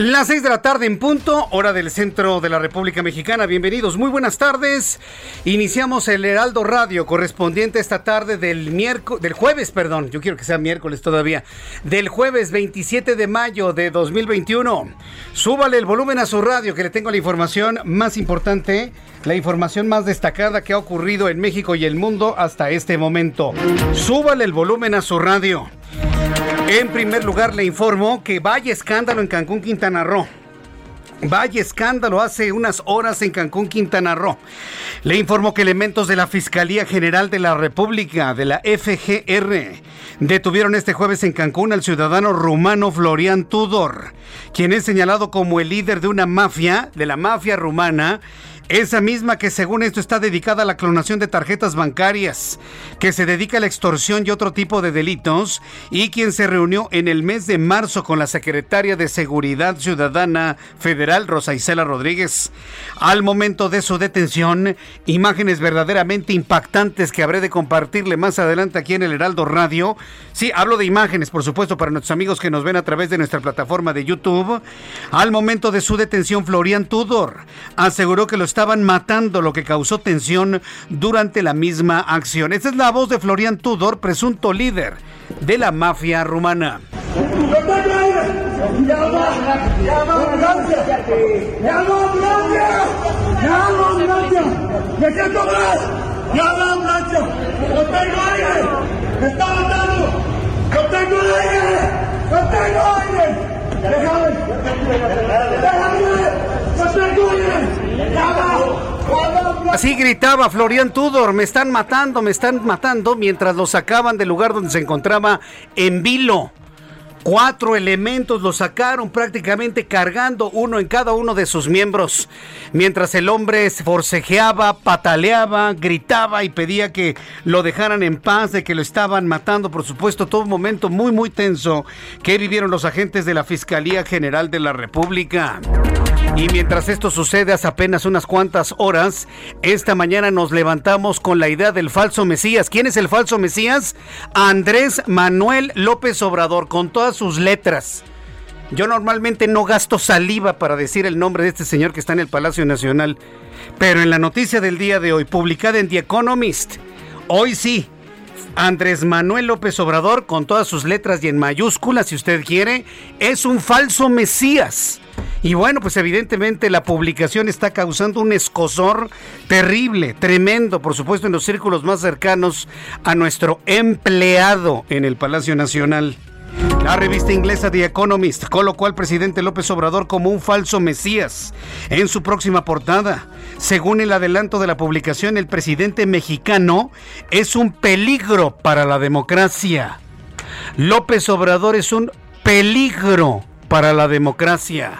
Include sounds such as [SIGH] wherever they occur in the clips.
Las 6 de la tarde en punto, hora del centro de la República Mexicana. Bienvenidos, muy buenas tardes. Iniciamos el Heraldo Radio correspondiente esta tarde del miércoles, del jueves, perdón, yo quiero que sea miércoles todavía, del jueves 27 de mayo de 2021. Súbale el volumen a su radio que le tengo la información más importante, la información más destacada que ha ocurrido en México y el mundo hasta este momento. Súbale el volumen a su radio. En primer lugar, le informo que vaya escándalo en Cancún, Quintana Roo. Vaya escándalo hace unas horas en Cancún, Quintana Roo. Le informo que elementos de la Fiscalía General de la República, de la FGR, detuvieron este jueves en Cancún al ciudadano rumano Florian Tudor, quien es señalado como el líder de una mafia, de la mafia rumana, esa misma que según esto está dedicada a la clonación de tarjetas bancarias, que se dedica a la extorsión y otro tipo de delitos, y quien se reunió en el mes de marzo con la secretaria de Seguridad Ciudadana Federal, Rosa Isela Rodríguez. Al momento de su detención, imágenes verdaderamente impactantes que habré de compartirle más adelante aquí en el Heraldo Radio. Sí, hablo de imágenes, por supuesto, para nuestros amigos que nos ven a través de nuestra plataforma de YouTube. Al momento de su detención, Florian Tudor aseguró que lo estaban matando, lo que causó tensión durante la misma acción. Esta es la voz de Florian Tudor, presunto líder de la mafia rumana. Así gritaba Florian Tudor, me están matando, me están matando, mientras lo sacaban del lugar donde se encontraba en vilo. Cuatro elementos lo sacaron prácticamente cargando uno en cada uno de sus miembros, mientras el hombre forcejeaba, pataleaba, gritaba y pedía que lo dejaran en paz, de que lo estaban matando. Por supuesto, todo un momento muy, muy tenso que vivieron los agentes de la Fiscalía General de la República. Y mientras esto sucede hace apenas unas cuantas horas, esta mañana nos levantamos con la idea del falso Mesías. ¿Quién es el falso Mesías? Andrés Manuel López Obrador, con todas sus letras. Yo normalmente no gasto saliva para decir el nombre de este señor que está en el Palacio Nacional, pero en la noticia del día de hoy, publicada en The Economist, hoy sí, Andrés Manuel López Obrador, con todas sus letras y en mayúsculas, si usted quiere, es un falso Mesías. Y bueno, pues evidentemente la publicación está causando un escosor terrible, tremendo, por supuesto en los círculos más cercanos a nuestro empleado en el Palacio Nacional. La revista inglesa The Economist colocó al presidente López Obrador como un falso Mesías en su próxima portada. Según el adelanto de la publicación, el presidente mexicano es un peligro para la democracia. López Obrador es un peligro para la democracia.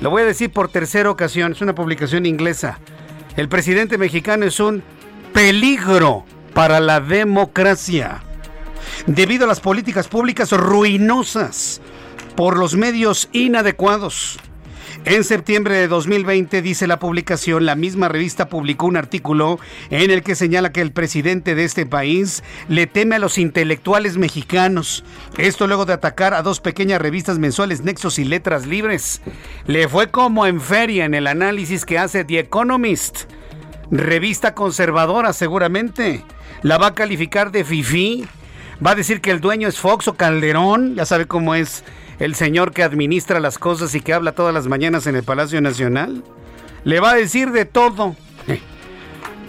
Lo voy a decir por tercera ocasión, es una publicación inglesa. El presidente mexicano es un peligro para la democracia. Debido a las políticas públicas ruinosas por los medios inadecuados. En septiembre de 2020, dice la publicación, la misma revista publicó un artículo en el que señala que el presidente de este país le teme a los intelectuales mexicanos. Esto luego de atacar a dos pequeñas revistas mensuales, Nexos y Letras Libres. Le fue como en feria en el análisis que hace The Economist. Revista conservadora seguramente. La va a calificar de fifi. Va a decir que el dueño es Fox o Calderón. Ya sabe cómo es el señor que administra las cosas y que habla todas las mañanas en el Palacio Nacional? Le va a decir de todo. [LAUGHS]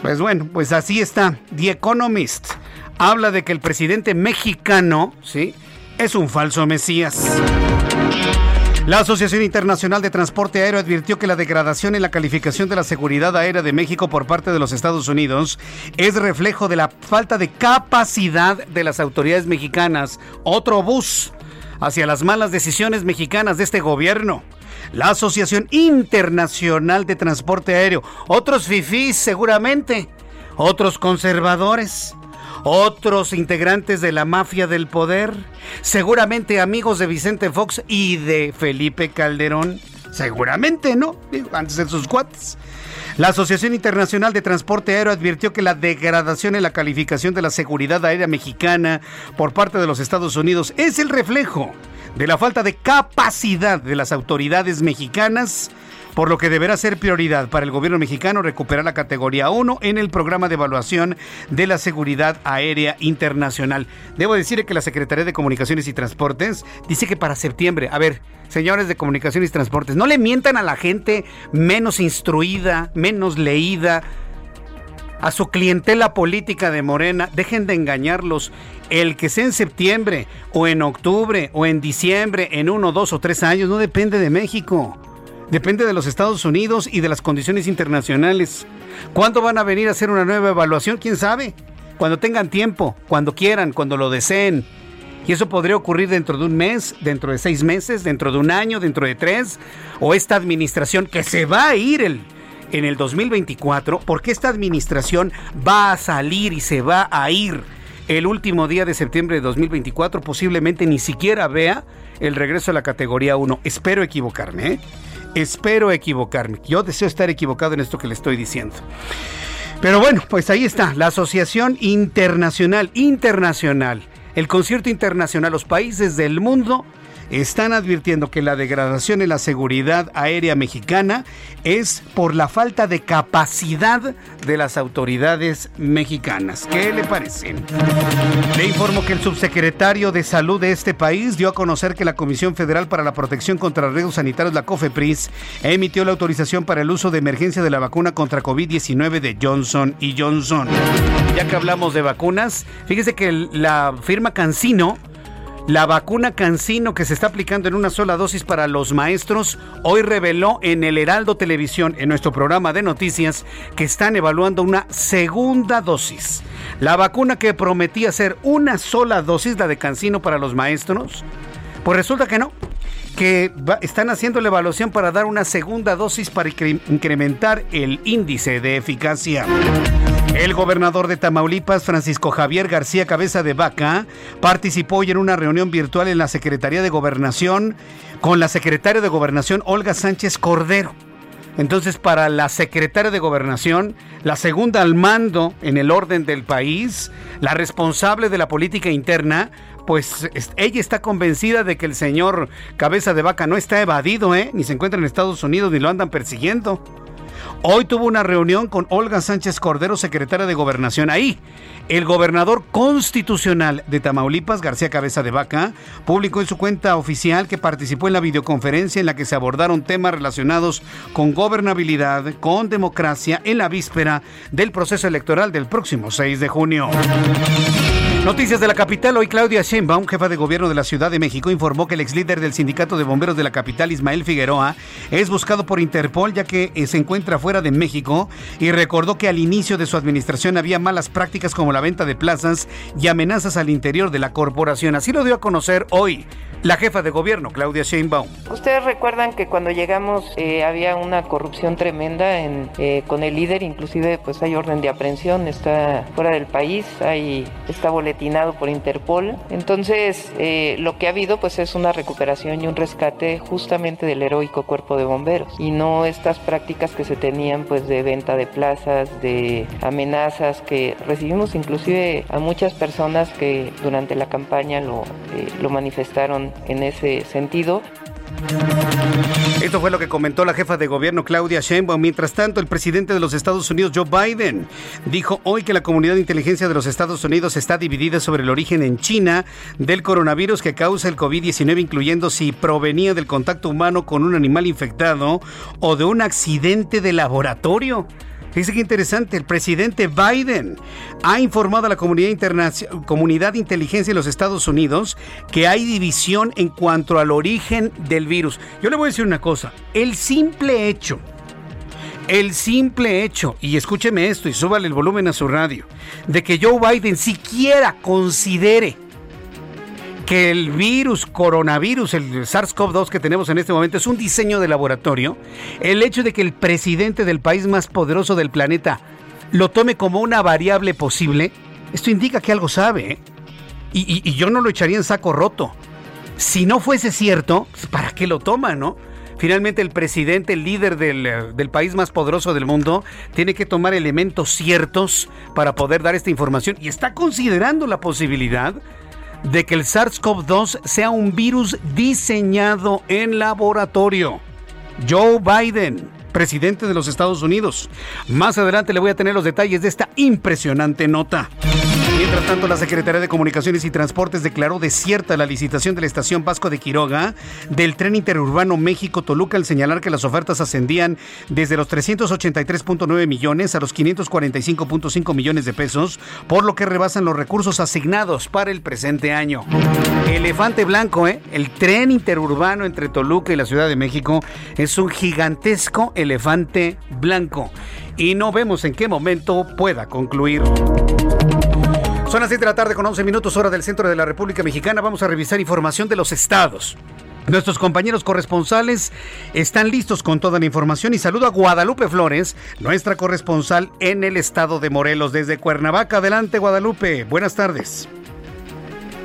Pues bueno, pues así está. The Economist habla de que el presidente mexicano, ¿sí? Es un falso mesías. La Asociación Internacional de Transporte Aéreo advirtió que la degradación en la calificación de la seguridad aérea de México por parte de los Estados Unidos es reflejo de la falta de capacidad de las autoridades mexicanas. Otro bus hacia las malas decisiones mexicanas de este gobierno. La Asociación Internacional de Transporte Aéreo, otros FIFIs seguramente, otros conservadores, otros integrantes de la mafia del poder, seguramente amigos de Vicente Fox y de Felipe Calderón. Seguramente, ¿no? Antes de sus cuates. La Asociación Internacional de Transporte Aéreo advirtió que la degradación en la calificación de la seguridad aérea mexicana por parte de los Estados Unidos es el reflejo de la falta de capacidad de las autoridades mexicanas por lo que deberá ser prioridad para el gobierno mexicano recuperar la categoría 1 en el programa de evaluación de la seguridad aérea internacional. Debo decir que la Secretaría de Comunicaciones y Transportes dice que para septiembre, a ver, señores de Comunicaciones y Transportes, no le mientan a la gente menos instruida, menos leída, a su clientela política de Morena, dejen de engañarlos. El que sea en septiembre o en octubre o en diciembre, en uno, dos o tres años, no depende de México. Depende de los Estados Unidos y de las condiciones internacionales. ¿Cuándo van a venir a hacer una nueva evaluación? ¿Quién sabe? Cuando tengan tiempo, cuando quieran, cuando lo deseen. Y eso podría ocurrir dentro de un mes, dentro de seis meses, dentro de un año, dentro de tres, o esta administración que se va a ir el, en el 2024, porque esta administración va a salir y se va a ir el último día de septiembre de 2024, posiblemente ni siquiera vea el regreso a la categoría 1. Espero equivocarme, ¿eh? Espero equivocarme. Yo deseo estar equivocado en esto que le estoy diciendo. Pero bueno, pues ahí está, la Asociación Internacional, Internacional, el concierto internacional, los países del mundo están advirtiendo que la degradación en la seguridad aérea mexicana es por la falta de capacidad de las autoridades mexicanas. ¿Qué le parece? Le informo que el subsecretario de Salud de este país dio a conocer que la Comisión Federal para la Protección contra Riesgos Sanitarios, la COFEPRIS, emitió la autorización para el uso de emergencia de la vacuna contra COVID-19 de Johnson y Johnson. Ya que hablamos de vacunas, fíjese que la firma Cancino la vacuna Cancino que se está aplicando en una sola dosis para los maestros hoy reveló en el Heraldo Televisión, en nuestro programa de noticias, que están evaluando una segunda dosis. La vacuna que prometía ser una sola dosis, la de Cancino para los maestros, pues resulta que no, que están haciendo la evaluación para dar una segunda dosis para incrementar el índice de eficacia. El gobernador de Tamaulipas, Francisco Javier García Cabeza de Vaca, participó hoy en una reunión virtual en la Secretaría de Gobernación con la secretaria de Gobernación, Olga Sánchez Cordero. Entonces, para la secretaria de Gobernación, la segunda al mando en el orden del país, la responsable de la política interna, pues ella está convencida de que el señor Cabeza de Vaca no está evadido, ¿eh? ni se encuentra en Estados Unidos, ni lo andan persiguiendo. Hoy tuvo una reunión con Olga Sánchez Cordero, secretaria de Gobernación. Ahí, el gobernador constitucional de Tamaulipas, García Cabeza de Vaca, publicó en su cuenta oficial que participó en la videoconferencia en la que se abordaron temas relacionados con gobernabilidad, con democracia, en la víspera del proceso electoral del próximo 6 de junio. Noticias de la capital. Hoy Claudia Sheinbaum, jefa de gobierno de la Ciudad de México, informó que el ex líder del sindicato de bomberos de la capital, Ismael Figueroa, es buscado por Interpol ya que eh, se encuentra fuera de México y recordó que al inicio de su administración había malas prácticas como la venta de plazas y amenazas al interior de la corporación. Así lo dio a conocer hoy la jefa de gobierno, Claudia Sheinbaum. Ustedes recuerdan que cuando llegamos eh, había una corrupción tremenda en, eh, con el líder, inclusive pues hay orden de aprehensión, está fuera del país, hay, está boletinado por Interpol. Entonces eh, lo que ha habido pues es una recuperación y un rescate justamente del heroico cuerpo de bomberos y no estas prácticas que se tenían pues de venta de plazas, de amenazas que recibimos inclusive a muchas personas que durante la campaña lo, lo manifestaron en ese sentido. Esto fue lo que comentó la jefa de gobierno Claudia Sheinbaum. Mientras tanto, el presidente de los Estados Unidos, Joe Biden, dijo hoy que la comunidad de inteligencia de los Estados Unidos está dividida sobre el origen en China del coronavirus que causa el COVID-19, incluyendo si provenía del contacto humano con un animal infectado o de un accidente de laboratorio. Fíjese qué interesante, el presidente Biden ha informado a la comunidad, comunidad de inteligencia de los Estados Unidos que hay división en cuanto al origen del virus. Yo le voy a decir una cosa, el simple hecho, el simple hecho, y escúcheme esto y súbale el volumen a su radio, de que Joe Biden siquiera considere que el virus, coronavirus, el SARS-CoV-2 que tenemos en este momento es un diseño de laboratorio, el hecho de que el presidente del país más poderoso del planeta lo tome como una variable posible, esto indica que algo sabe. ¿eh? Y, yo no lo echaría en saco roto. Si no fuese cierto, pues, ¿para qué lo toma, no? Finalmente el presidente, el líder del, del, país más poderoso del mundo, tiene que tomar elementos ciertos para poder dar esta información y está considerando la posibilidad de que el SARS-CoV-2 sea un virus diseñado en laboratorio. Joe Biden, presidente de los Estados Unidos. Más adelante le voy a tener los detalles de esta impresionante nota. Mientras tanto, la Secretaría de Comunicaciones y Transportes declaró desierta la licitación de la estación Vasco de Quiroga del tren interurbano México-Toluca al señalar que las ofertas ascendían desde los 383.9 millones a los 545.5 millones de pesos, por lo que rebasan los recursos asignados para el presente año. Elefante blanco, ¿eh? El tren interurbano entre Toluca y la Ciudad de México es un gigantesco elefante blanco y no vemos en qué momento pueda concluir. Son las 7 de la tarde con 11 minutos hora del centro de la República Mexicana. Vamos a revisar información de los estados. Nuestros compañeros corresponsales están listos con toda la información y saludo a Guadalupe Flores, nuestra corresponsal en el estado de Morelos desde Cuernavaca. Adelante Guadalupe, buenas tardes.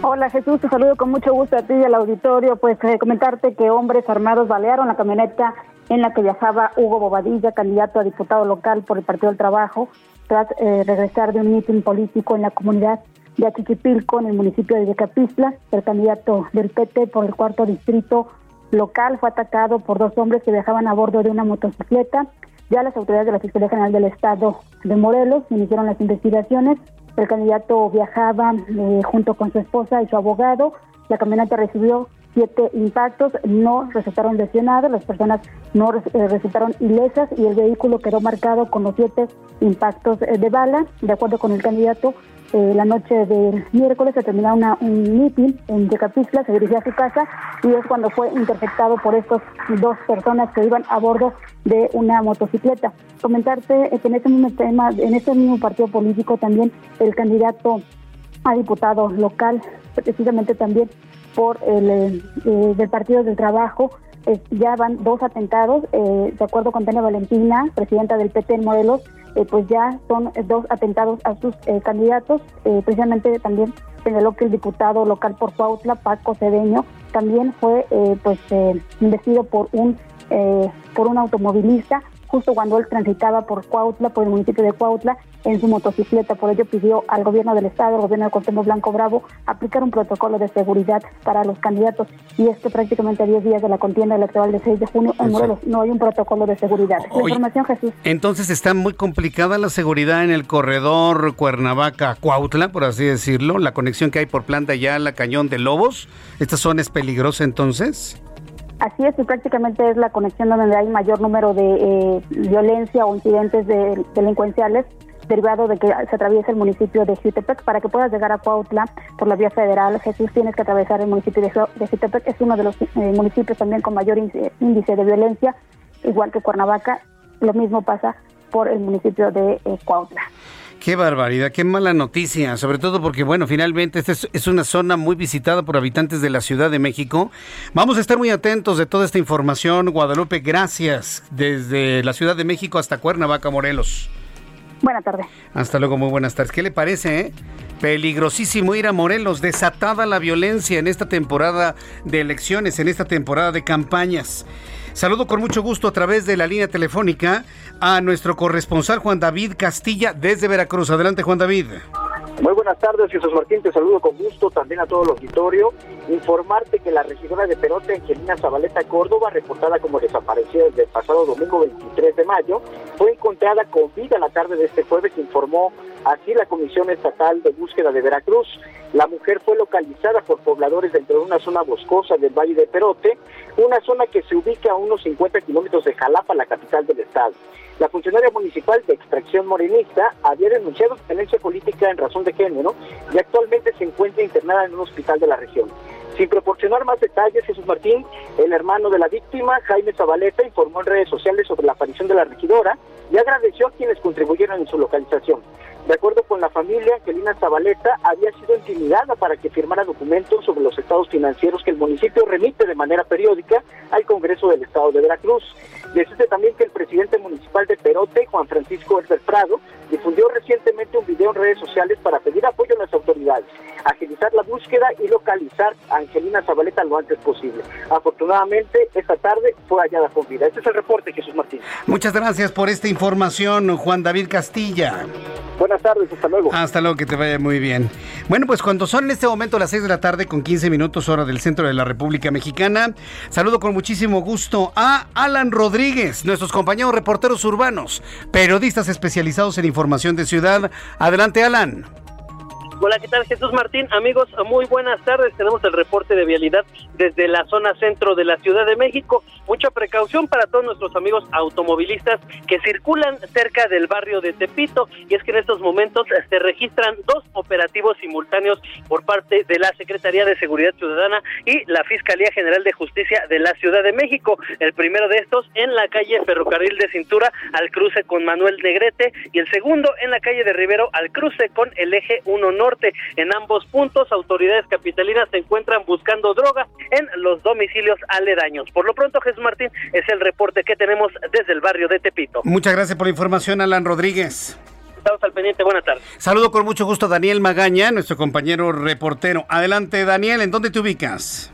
Hola Jesús, te saludo con mucho gusto a ti y al auditorio. Pues eh, comentarte que hombres armados balearon la camioneta en la que viajaba Hugo Bobadilla, candidato a diputado local por el Partido del Trabajo, tras eh, regresar de un mitin político en la comunidad de Achiquipilco, en el municipio de Yecapistla. El candidato del PT por el cuarto distrito local fue atacado por dos hombres que viajaban a bordo de una motocicleta. Ya las autoridades de la Fiscalía General del Estado de Morelos iniciaron las investigaciones. El candidato viajaba eh, junto con su esposa y su abogado. La camioneta recibió siete impactos, no resultaron lesionados, las personas no eh, resultaron ilesas y el vehículo quedó marcado con los siete impactos eh, de bala. De acuerdo con el candidato, eh, la noche del miércoles se terminó una, un meeting en Yecapixtla, se dirigía a su casa y es cuando fue interceptado por estas dos personas que iban a bordo de una motocicleta. Comentarte que en este mismo tema, en este mismo partido político también el candidato a diputado local, precisamente también por el eh, eh, del Partido del Trabajo. ya van dos atentados, eh, de acuerdo con Tania Valentina, presidenta del PT en Morelos, pues ya son dos atentados a sus candidatos. precisamente también señaló que el diputado local por Cuautla, Paco Cedeño, también fue pues investido por un por un automovilista justo cuando él transitaba por Cuautla, por el municipio de Cuautla, en su motocicleta. Por ello pidió al gobierno del estado, al gobierno de Cuauhtémoc Blanco Bravo, aplicar un protocolo de seguridad para los candidatos. Y es que prácticamente a 10 días de la contienda electoral del 6 de junio en Morelos no hay un protocolo de seguridad. información, Jesús. Entonces está muy complicada la seguridad en el corredor Cuernavaca-Cuautla, por así decirlo, la conexión que hay por Planta ya la Cañón de Lobos. ¿Esta zona es peligrosa entonces? Así es, y prácticamente es la conexión donde hay mayor número de eh, violencia o incidentes de, delincuenciales derivado de que se atraviesa el municipio de Jutepec. Para que puedas llegar a Cuautla por la vía federal, Jesús, tienes que atravesar el municipio de, Jutepec. Es uno de los eh, municipios también con mayor índice de violencia, igual que Cuernavaca. Lo mismo pasa por el municipio de eh, Cuautla. Qué barbaridad, qué mala noticia, sobre todo porque, bueno, finalmente esta es, una zona muy visitada por habitantes de la Ciudad de México. Vamos a estar muy atentos de toda esta información. Guadalupe, gracias. Desde la Ciudad de México hasta Cuernavaca, Morelos. Buenas tardes. Hasta luego, muy buenas tardes. ¿Qué le parece, eh? Peligrosísimo ir a Morelos, desatada la violencia en esta temporada de elecciones, en esta temporada de campañas. Saludo con mucho gusto a través de la línea telefónica a nuestro corresponsal Juan David Castilla desde Veracruz. Adelante, Juan David. Muy buenas tardes, Jesús Martín, te saludo con gusto también a todo el auditorio. Informarte que la regidora de Perote, Angelina Zabaleta Córdoba, reportada como desaparecida desde el pasado domingo 23 de mayo, fue encontrada con vida la tarde de este jueves, informó así la Comisión Estatal de Búsqueda de Veracruz. La mujer fue localizada por pobladores dentro de una zona boscosa del Valle de Perote, una zona que se ubica a unos 50 kilómetros de Jalapa, la capital del estado. La funcionaria municipal de extracción morenista había denunciado violencia política en razón de género y actualmente se encuentra internada en un hospital de la región. Sin proporcionar más detalles, Jesús Martín, el hermano de la víctima, Jaime Zabaleta, informó en redes sociales sobre la aparición de la regidora y agradeció a quienes contribuyeron en su localización. De acuerdo con la familia, Angelina Zabaleta había sido intimidada para que firmara documentos sobre los estados financieros que el municipio remite de manera periódica al Congreso del Estado de Veracruz. Decide también que el presidente municipal de Perote, Juan Francisco Herbert Prado, difundió recientemente un video en redes sociales para pedir apoyo a las autoridades, agilizar la búsqueda y localizar a Angelina Zabaleta lo antes posible. Afortunadamente, esta tarde fue hallada con vida. Este es el reporte, Jesús Martín. Muchas gracias por esta información, Juan David Castilla. Buenas tardes, hasta luego. Hasta luego, que te vaya muy bien. Bueno, pues cuando son en este momento las 6 de la tarde con 15 minutos hora del centro de la República Mexicana, saludo con muchísimo gusto a Alan Rodríguez, nuestros compañeros reporteros urbanos, periodistas especializados en información de ciudad. Adelante, Alan. Hola, ¿qué tal Jesús Martín? Amigos, muy buenas tardes. Tenemos el reporte de vialidad desde la zona centro de la Ciudad de México. Mucha precaución para todos nuestros amigos automovilistas que circulan cerca del barrio de Tepito. Y es que en estos momentos se registran dos operativos simultáneos por parte de la Secretaría de Seguridad Ciudadana y la Fiscalía General de Justicia de la Ciudad de México. El primero de estos en la calle Ferrocarril de Cintura al cruce con Manuel Negrete y el segundo en la calle de Rivero al cruce con el eje 1 Norte en ambos puntos, autoridades capitalinas se encuentran buscando droga en los domicilios aledaños. Por lo pronto, Jesús Martín, es el reporte que tenemos desde el barrio de Tepito. Muchas gracias por la información, Alan Rodríguez. Estamos al pendiente, buenas tardes. Saludo con mucho gusto a Daniel Magaña, nuestro compañero reportero. Adelante, Daniel, ¿en dónde te ubicas?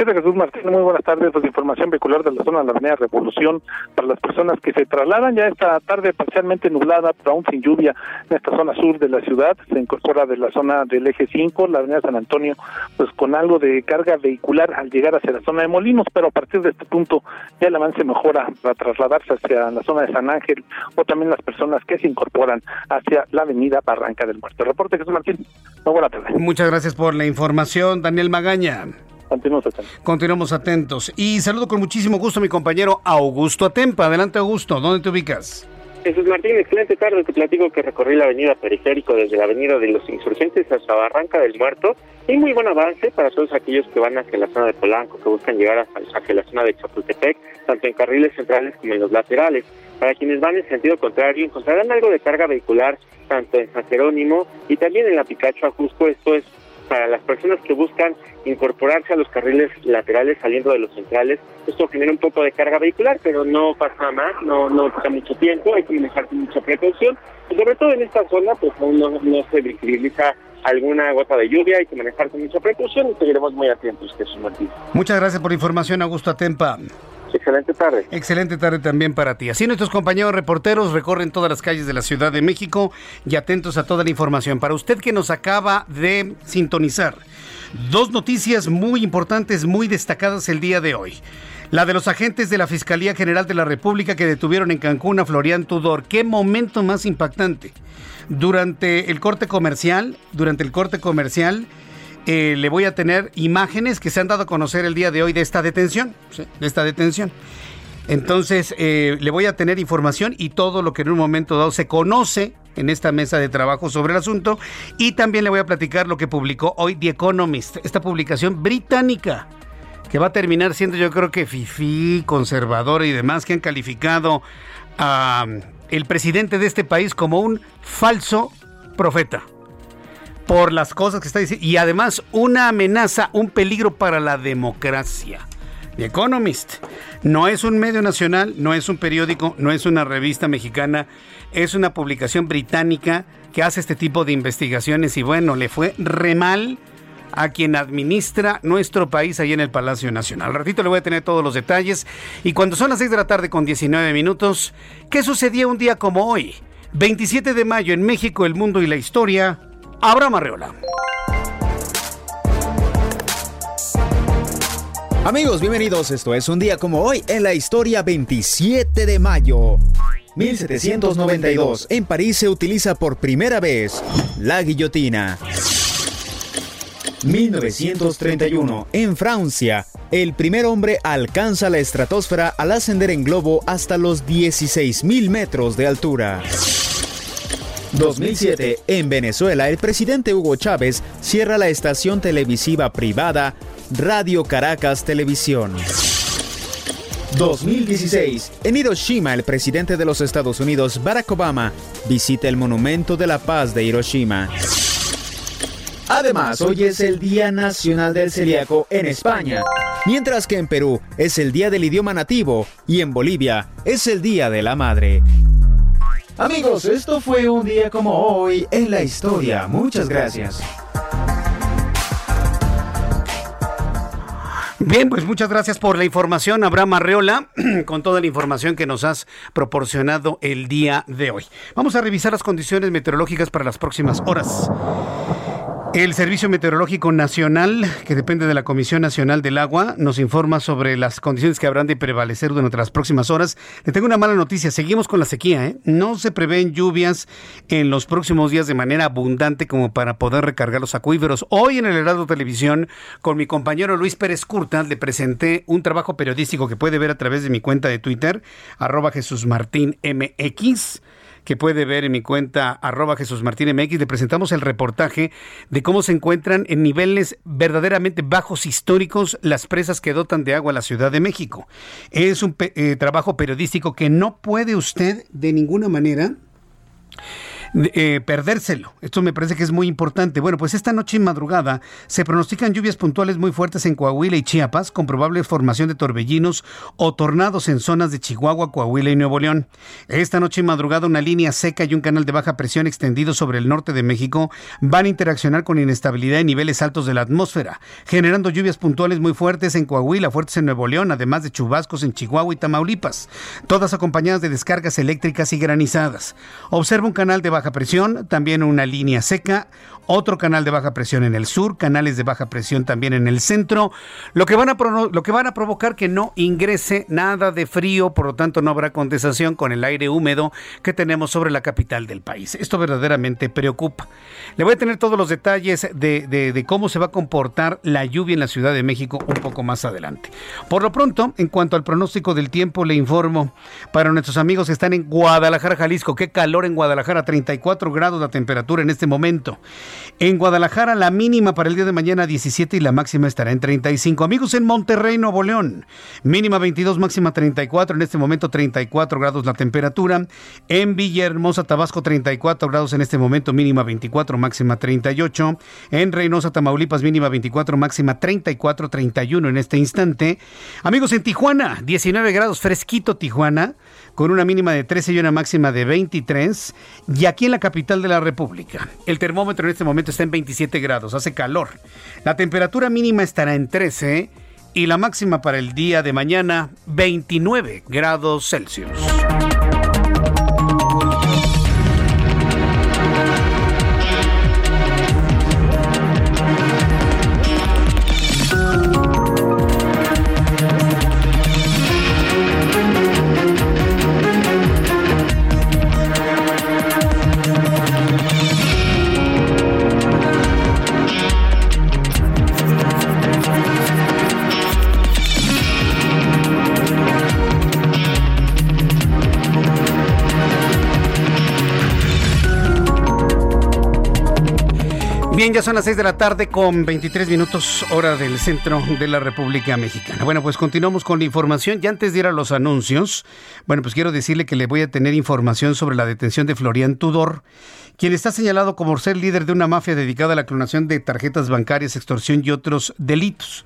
¿Qué Jesús Martín? Muy buenas tardes. Pues información vehicular de la zona de la Avenida Revolución para las personas que se trasladan ya esta tarde parcialmente nublada, pero aún sin lluvia en esta zona sur de la ciudad. Se incorpora de la zona del eje 5, la Avenida San Antonio, pues con algo de carga vehicular al llegar hacia la zona de Molinos, pero a partir de este punto ya el avance mejora para trasladarse hacia la zona de San Ángel o también las personas que se incorporan hacia la Avenida Barranca del Muerto. Reporte Jesús Martín. Muy buena tarde. Muchas gracias por la información, Daniel Magaña. Continuamos atentos. Continuamos atentos. Y saludo con muchísimo gusto a mi compañero Augusto Atempa. Adelante, Augusto. ¿Dónde te ubicas? Jesús Martín, excelente tarde. Te platico que recorrí la avenida Periférico desde la avenida de los Insurgentes hasta Barranca del Muerto. Y muy buen avance para todos aquellos que van hacia la zona de Polanco, que buscan llegar hacia la zona de Chapultepec, tanto en carriles centrales como en los laterales. Para quienes van en sentido contrario, encontrarán algo de carga vehicular tanto en San Jerónimo y también en la Picacho Ajusco. Esto es para las personas que buscan incorporarse a los carriles laterales saliendo de los centrales. Esto genera un poco de carga vehicular, pero no pasa más, no no pasa mucho tiempo, hay que manejar con mucha precaución. Y sobre todo en esta zona, pues aún no, no se visibiliza alguna gota de lluvia, hay que manejar con mucha precaución y seguiremos muy atentos, Jesús Martín. Muchas gracias por la información, Augusto Atempa. Excelente tarde. Excelente tarde también para ti. Así nuestros compañeros reporteros recorren todas las calles de la Ciudad de México y atentos a toda la información. Para usted que nos acaba de sintonizar, dos noticias muy importantes, muy destacadas el día de hoy. La de los agentes de la Fiscalía General de la República que detuvieron en Cancún a Florian Tudor. Qué momento más impactante. Durante el corte comercial, durante el corte comercial, eh, le voy a tener imágenes que se han dado a conocer el día de hoy de esta detención, de esta detención. Entonces, eh, le voy a tener información y todo lo que en un momento dado se conoce en esta mesa de trabajo sobre el asunto. Y también le voy a platicar lo que publicó hoy The Economist, esta publicación británica, que va a terminar siendo yo creo que FIFI, conservadora y demás, que han calificado a el presidente de este país como un falso profeta por las cosas que está diciendo y además una amenaza, un peligro para la democracia. The Economist no es un medio nacional, no es un periódico, no es una revista mexicana, es una publicación británica que hace este tipo de investigaciones y bueno, le fue re mal a quien administra nuestro país ahí en el Palacio Nacional. Al ratito le voy a tener todos los detalles y cuando son las 6 de la tarde con 19 minutos, ¿qué sucedía un día como hoy? 27 de mayo en México, el mundo y la historia Abraham Arreola. Amigos, bienvenidos. Esto es un día como hoy en la historia 27 de mayo. 1792. En París se utiliza por primera vez la guillotina. 1931. En Francia, el primer hombre alcanza la estratosfera al ascender en globo hasta los 16.000 metros de altura. 2007. En Venezuela, el presidente Hugo Chávez cierra la estación televisiva privada Radio Caracas Televisión. 2016. En Hiroshima, el presidente de los Estados Unidos, Barack Obama, visita el Monumento de la Paz de Hiroshima. Además, hoy es el Día Nacional del Celíaco en España, mientras que en Perú es el Día del Idioma Nativo y en Bolivia es el Día de la Madre. Amigos, esto fue un día como hoy en la historia. Muchas gracias. Bien, pues muchas gracias por la información, Abraham Arreola, [CLEARS THROAT] con toda la información que nos has proporcionado el día de hoy. Vamos a revisar las condiciones meteorológicas para las próximas horas. El Servicio Meteorológico Nacional, que depende de la Comisión Nacional del Agua, nos informa sobre las condiciones que habrán de prevalecer durante las próximas horas. Le tengo una mala noticia, seguimos con la sequía. ¿eh? No se prevén lluvias en los próximos días de manera abundante como para poder recargar los acuíferos. Hoy en el Heraldo Televisión, con mi compañero Luis Pérez Curta, le presenté un trabajo periodístico que puede ver a través de mi cuenta de Twitter, arroba Jesús Martín MX que puede ver en mi cuenta arroba Jesús Martín MX. Le presentamos el reportaje de cómo se encuentran en niveles verdaderamente bajos históricos las presas que dotan de agua a la Ciudad de México. Es un eh, trabajo periodístico que no puede usted de ninguna manera eh, perdérselo. Esto me parece que es muy importante. Bueno, pues esta noche y madrugada se pronostican lluvias puntuales muy fuertes en Coahuila y Chiapas, con probable formación de torbellinos o tornados en zonas de Chihuahua, Coahuila y Nuevo León. Esta noche y madrugada una línea seca y un canal de baja presión extendido sobre el norte de México van a interaccionar con inestabilidad en niveles altos de la atmósfera, generando lluvias puntuales muy fuertes en Coahuila, fuertes en Nuevo León, además de chubascos en Chihuahua y Tamaulipas, todas acompañadas de descargas eléctricas y granizadas. Observa un canal de baja baja presión, también una línea seca, otro canal de baja presión en el sur, canales de baja presión también en el centro, lo que van a, lo que van a provocar que no ingrese nada de frío, por lo tanto no habrá condensación con el aire húmedo que tenemos sobre la capital del país. Esto verdaderamente preocupa. Le voy a tener todos los detalles de, de cómo se va a comportar la lluvia en la Ciudad de México un poco más adelante. Por lo pronto, en cuanto al pronóstico del tiempo, le informo para nuestros amigos que están en Guadalajara, Jalisco, qué calor en Guadalajara, 30 grados la temperatura en este momento. En Guadalajara la mínima para el día de mañana 17 y la máxima estará en 35. Amigos en Monterrey, Nuevo León, mínima 22, máxima 34, en este momento 34 grados la temperatura. En Villahermosa, Tabasco 34 grados en este momento, mínima 24, máxima 38. En Reynosa, Tamaulipas, mínima 24, máxima 34, 31 en este instante. Amigos en Tijuana, 19 grados, fresquito Tijuana con una mínima de 13 y una máxima de 23. Y aquí en la capital de la República, el termómetro en este momento está en 27 grados, hace calor. La temperatura mínima estará en 13 y la máxima para el día de mañana 29 grados Celsius. Bien, ya son las 6 de la tarde con 23 minutos hora del centro de la República Mexicana. Bueno, pues continuamos con la información. Ya antes de ir a los anuncios, bueno, pues quiero decirle que le voy a tener información sobre la detención de Florian Tudor, quien está señalado como ser líder de una mafia dedicada a la clonación de tarjetas bancarias, extorsión y otros delitos.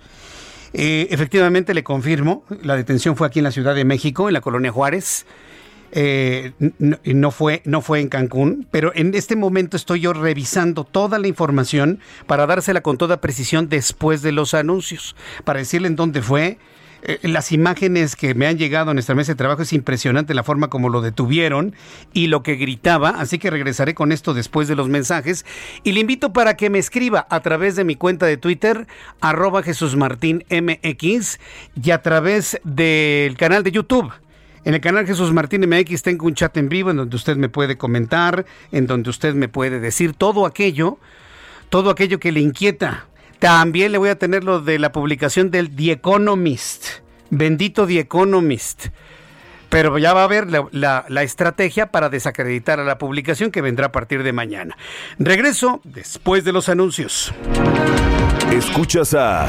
Eh, efectivamente, le confirmo, la detención fue aquí en la Ciudad de México, en la colonia Juárez. Eh, no, fue, no fue en Cancún, pero en este momento estoy yo revisando toda la información para dársela con toda precisión después de los anuncios, para decirle en dónde fue. Eh, las imágenes que me han llegado en nuestra mesa de trabajo es impresionante la forma como lo detuvieron y lo que gritaba, así que regresaré con esto después de los mensajes y le invito para que me escriba a través de mi cuenta de Twitter, arroba Jesús Martín MX y a través del canal de YouTube en el canal Jesús Martín MX tengo un chat en vivo en donde usted me puede comentar, en donde usted me puede decir todo aquello, todo aquello que le inquieta. También le voy a tener lo de la publicación del The Economist. Bendito The Economist. Pero ya va a haber la, la, estrategia para desacreditar a la publicación que vendrá a partir de mañana. Regreso después de los anuncios. Escuchas a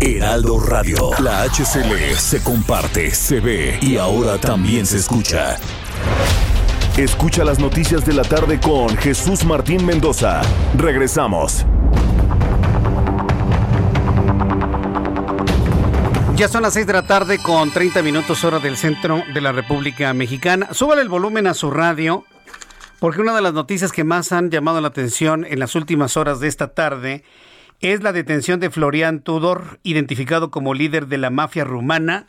Heraldo Radio. La HCL se comparte, se ve y ahora también se escucha. Escucha las noticias de la tarde con Jesús Martín Mendoza. Regresamos. Ya son las 6 de la tarde con 30 minutos hora del centro de la República Mexicana. Súbale el volumen a su radio porque una de las noticias que más han llamado la atención en las últimas horas de esta tarde es la detención de Florian Tudor, identificado como líder de la mafia rumana,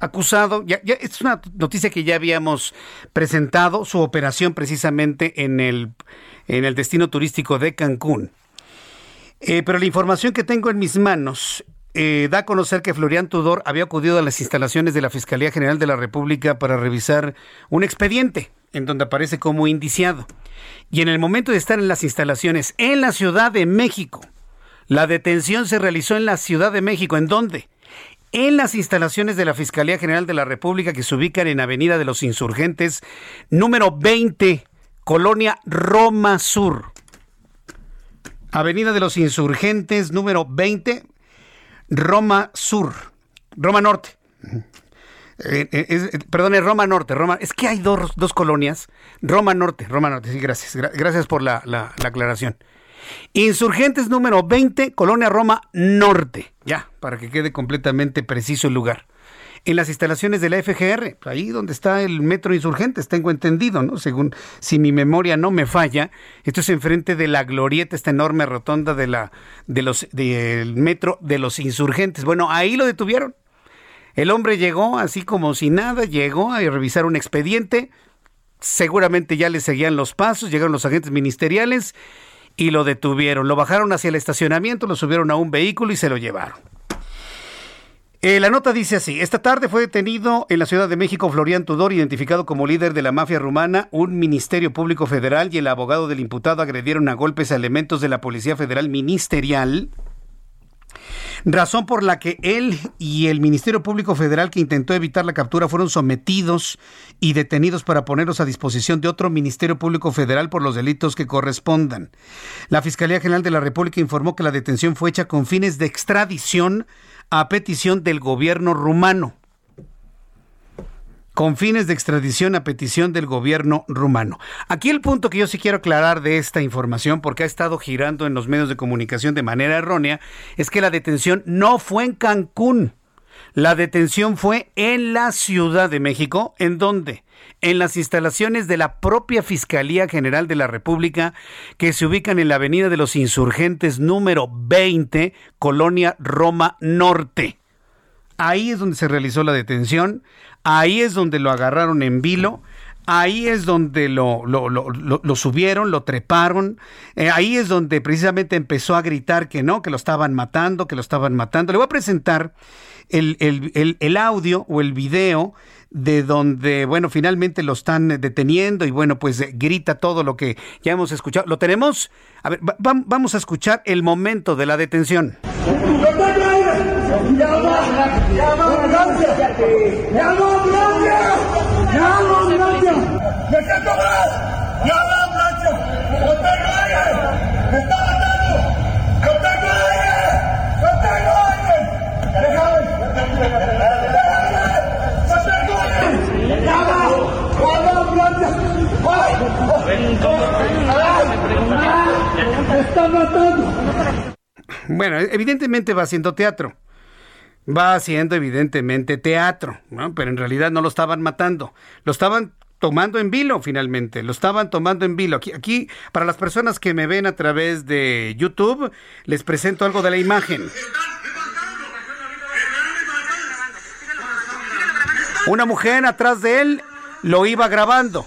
acusado, es una noticia que ya habíamos presentado, su operación precisamente en el, en el destino turístico de Cancún. Eh, pero la información que tengo en mis manos eh, da a conocer que Florian Tudor había acudido a las instalaciones de la Fiscalía General de la República para revisar un expediente en donde aparece como indiciado. Y en el momento de estar en las instalaciones en la Ciudad de México, la detención se realizó en la Ciudad de México. ¿En dónde? En las instalaciones de la Fiscalía General de la República que se ubican en Avenida de los Insurgentes, número 20, Colonia Roma Sur. Avenida de los Insurgentes, número 20, Roma Sur. Roma Norte. Eh, eh, perdón, es Roma Norte. Roma, es que hay dos, colonias. Roma Norte, Roma Norte. Sí, gracias. gracias por la aclaración. Insurgentes número 20, Colonia Roma Norte. Ya, para que quede completamente preciso el lugar. En las instalaciones de la FGR, ahí donde está el metro Insurgentes, tengo entendido, ¿no? Según, si mi memoria no me falla, esto es enfrente de la glorieta, esta enorme rotonda de la, del metro de los Insurgentes. Bueno, ahí lo detuvieron. El hombre llegó así como si nada, llegó a revisar un expediente, seguramente ya le seguían los pasos, llegaron los agentes ministeriales y lo detuvieron. Lo bajaron hacia el estacionamiento, lo subieron a un vehículo y se lo llevaron. Eh, la nota dice así, esta tarde fue detenido en la Ciudad de México Florian Tudor, identificado como líder de la mafia rumana, un ministerio público federal y el abogado del imputado agredieron a golpes a elementos de la Policía Federal Ministerial razón por la que él y el Ministerio Público Federal que intentó evitar la captura fueron sometidos y detenidos para ponerlos a disposición de otro Ministerio Público Federal por los delitos que correspondan. La Fiscalía General de la República informó que la detención fue hecha con fines de extradición a petición del gobierno rumano con fines de extradición a petición del gobierno rumano. Aquí el punto que yo sí quiero aclarar de esta información, porque ha estado girando en los medios de comunicación de manera errónea, es que la detención no fue en Cancún. La detención fue en la Ciudad de México, ¿en dónde? En las instalaciones de la propia Fiscalía General de la República, que se ubican en la Avenida de los Insurgentes número 20, Colonia Roma Norte. Ahí es donde se realizó la detención. Ahí es donde lo agarraron en vilo. Ahí es donde lo, lo, lo, subieron, lo treparon. Eh, ahí es donde precisamente empezó a gritar que no, que lo estaban matando, que lo estaban matando. Le voy a presentar el, el, el, audio o el video de donde, bueno, finalmente lo están deteniendo y bueno, pues grita todo lo que ya hemos escuchado. ¿Lo tenemos? A ver, vamos a escuchar el momento de la detención. Bueno, evidentemente va haciendo teatro va haciendo evidentemente teatro, ¿no? pero en realidad no lo estaban matando, lo estaban tomando en vilo finalmente, lo estaban tomando en vilo. Aquí, aquí, para las personas que me ven a través de YouTube, les presento algo de la imagen. Una mujer atrás de él lo iba grabando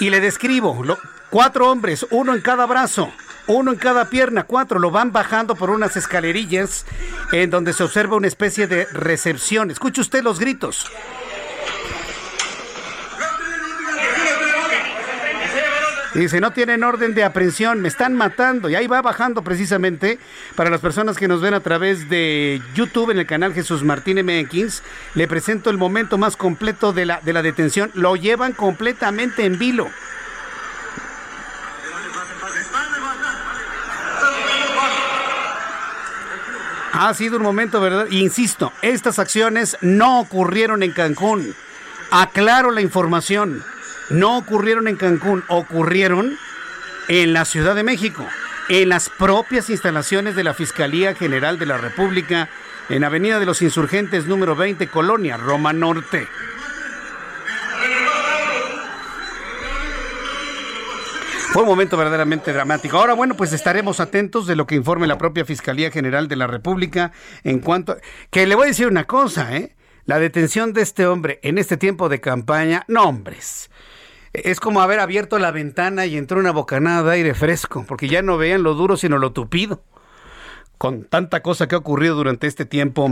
y le describo, cuatro hombres, uno en cada brazo uno en cada pierna, cuatro, lo van bajando por unas escalerillas en donde se observa una especie de recepción. Escuche usted los gritos. Dice, no tienen orden de aprehensión, me están matando. Y ahí va bajando precisamente para las personas que nos ven a través de YouTube en el canal Jesús Martín MX. Le presento el momento más completo de la, de la detención. Lo llevan completamente en vilo. Ha sido un momento, ¿verdad? Insisto, estas acciones no ocurrieron en Cancún. Aclaro la información. No ocurrieron en Cancún, ocurrieron en la Ciudad de México, en las propias instalaciones de la Fiscalía General de la República, en Avenida de los Insurgentes número 20, Colonia, Roma Norte. Fue un momento verdaderamente dramático. Ahora, bueno, pues estaremos atentos de lo que informe la propia Fiscalía General de la República en cuanto... Que le voy a decir una cosa, ¿eh? La detención de este hombre en este tiempo de campaña, no, hombres. Es como haber abierto la ventana y entró una bocanada de aire fresco, porque ya no veían lo duro sino lo tupido. Con tanta cosa que ha ocurrido durante este tiempo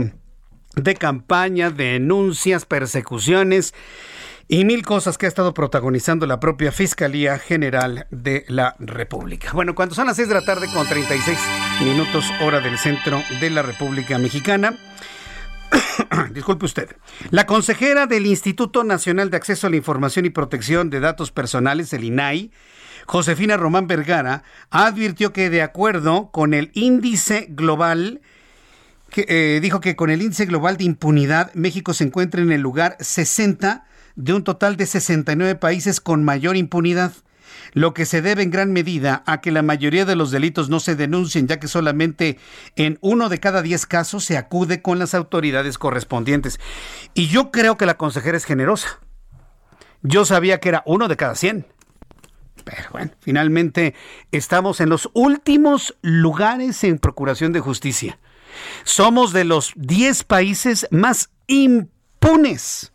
de campaña, denuncias, persecuciones y mil cosas que ha estado protagonizando la propia Fiscalía General de la República. Bueno, cuando son las 6 de la tarde con 36 minutos hora del centro de la República Mexicana, [COUGHS] disculpe usted, la consejera del Instituto Nacional de Acceso a la Información y Protección de Datos Personales, el INAI, Josefina Román Vergara, advirtió que de acuerdo con el índice global, que, eh, dijo que con el índice global de impunidad, México se encuentra en el lugar 60 de un total de 69 países con mayor impunidad, lo que se debe en gran medida a que la mayoría de los delitos no se denuncien, ya que solamente en uno de cada diez casos se acude con las autoridades correspondientes. Y yo creo que la consejera es generosa. Yo sabía que era uno de cada cien. Pero bueno, finalmente estamos en los últimos lugares en procuración de justicia. Somos de los 10 países más impunes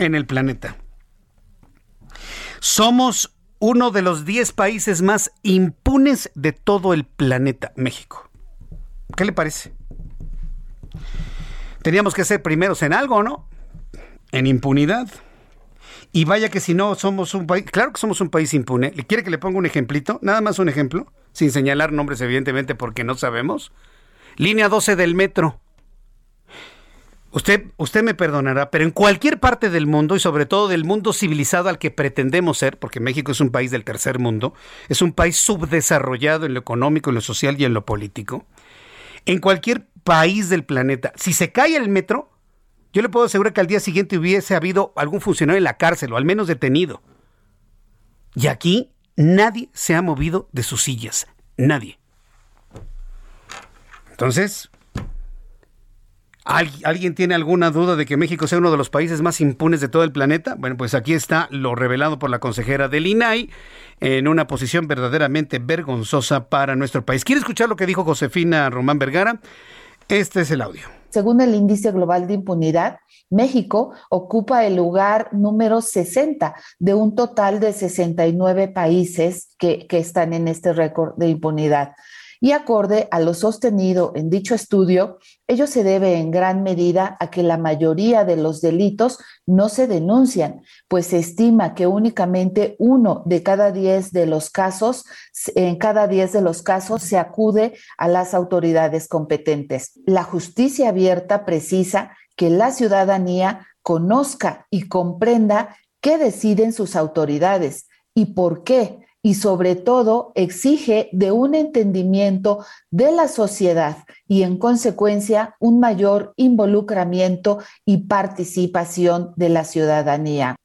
en el planeta. Somos uno de los 10 países más impunes de todo el planeta, México. ¿Qué le parece? Teníamos que ser primeros en algo, ¿no? En impunidad. Y vaya que si no somos un país, claro que somos un país impune. ¿Le quiere que le ponga un ejemplito? Nada más un ejemplo, sin señalar nombres evidentemente porque no sabemos. Línea 12 del metro. Usted, usted me perdonará, pero en cualquier parte del mundo y sobre todo del mundo civilizado al que pretendemos ser, porque México es un país del tercer mundo, es un país subdesarrollado en lo económico, en lo social y en lo político, en cualquier país del planeta, si se cae el metro, yo le puedo asegurar que al día siguiente hubiese habido algún funcionario en la cárcel o al menos detenido. Y aquí nadie se ha movido de sus sillas, nadie. Entonces, ¿Alguien tiene alguna duda de que México sea uno de los países más impunes de todo el planeta? Bueno, pues aquí está lo revelado por la consejera del INAI en una posición verdaderamente vergonzosa para nuestro país. ¿Quiere escuchar lo que dijo Josefina Román Vergara? Este es el audio. según el índice global de impunidad, México ocupa el lugar número 60 de un total de 69 países que, que están en este récord de impunidad. Y acorde a lo sostenido en dicho estudio, ello se debe en gran medida a que la mayoría de los delitos no se denuncian, pues se estima que únicamente uno de cada diez de los casos, en cada diez de los casos se acude a las autoridades competentes. La justicia abierta precisa que la ciudadanía conozca y comprenda qué deciden sus autoridades y por qué y sobre todo exige de un entendimiento de la sociedad y en consecuencia un mayor involucramiento y participación de la ciudadanía.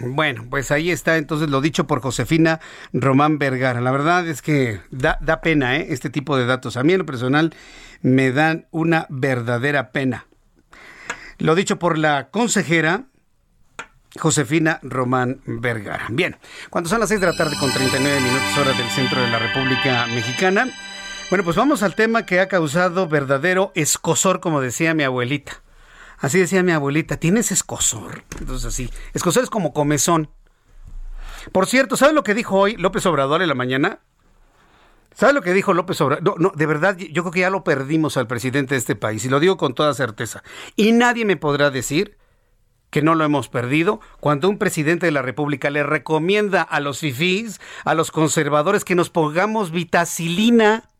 Bueno, pues ahí está entonces lo dicho por Josefina Román Vergara. La verdad es que da, pena ¿eh? este tipo de datos. A mí en lo personal me dan una verdadera pena. Lo dicho por la consejera Josefina Román Vergara. Bien, cuando son las 6 de la tarde con 39 minutos hora del centro de la República Mexicana, bueno, pues vamos al tema que ha causado verdadero escosor, como decía mi abuelita. Así decía mi abuelita, ¿tienes escosor? Entonces así, escosor es como comezón. Por cierto, ¿sabe lo que dijo hoy López Obrador en la mañana? ¿Sabe lo que dijo López Obrador? No, de verdad, yo creo que ya lo perdimos al presidente de este país, y lo digo con toda certeza. Y nadie me podrá decir que no lo hemos perdido, cuando un presidente de la República le recomienda a los fifís, a los conservadores, que nos pongamos vitacilina.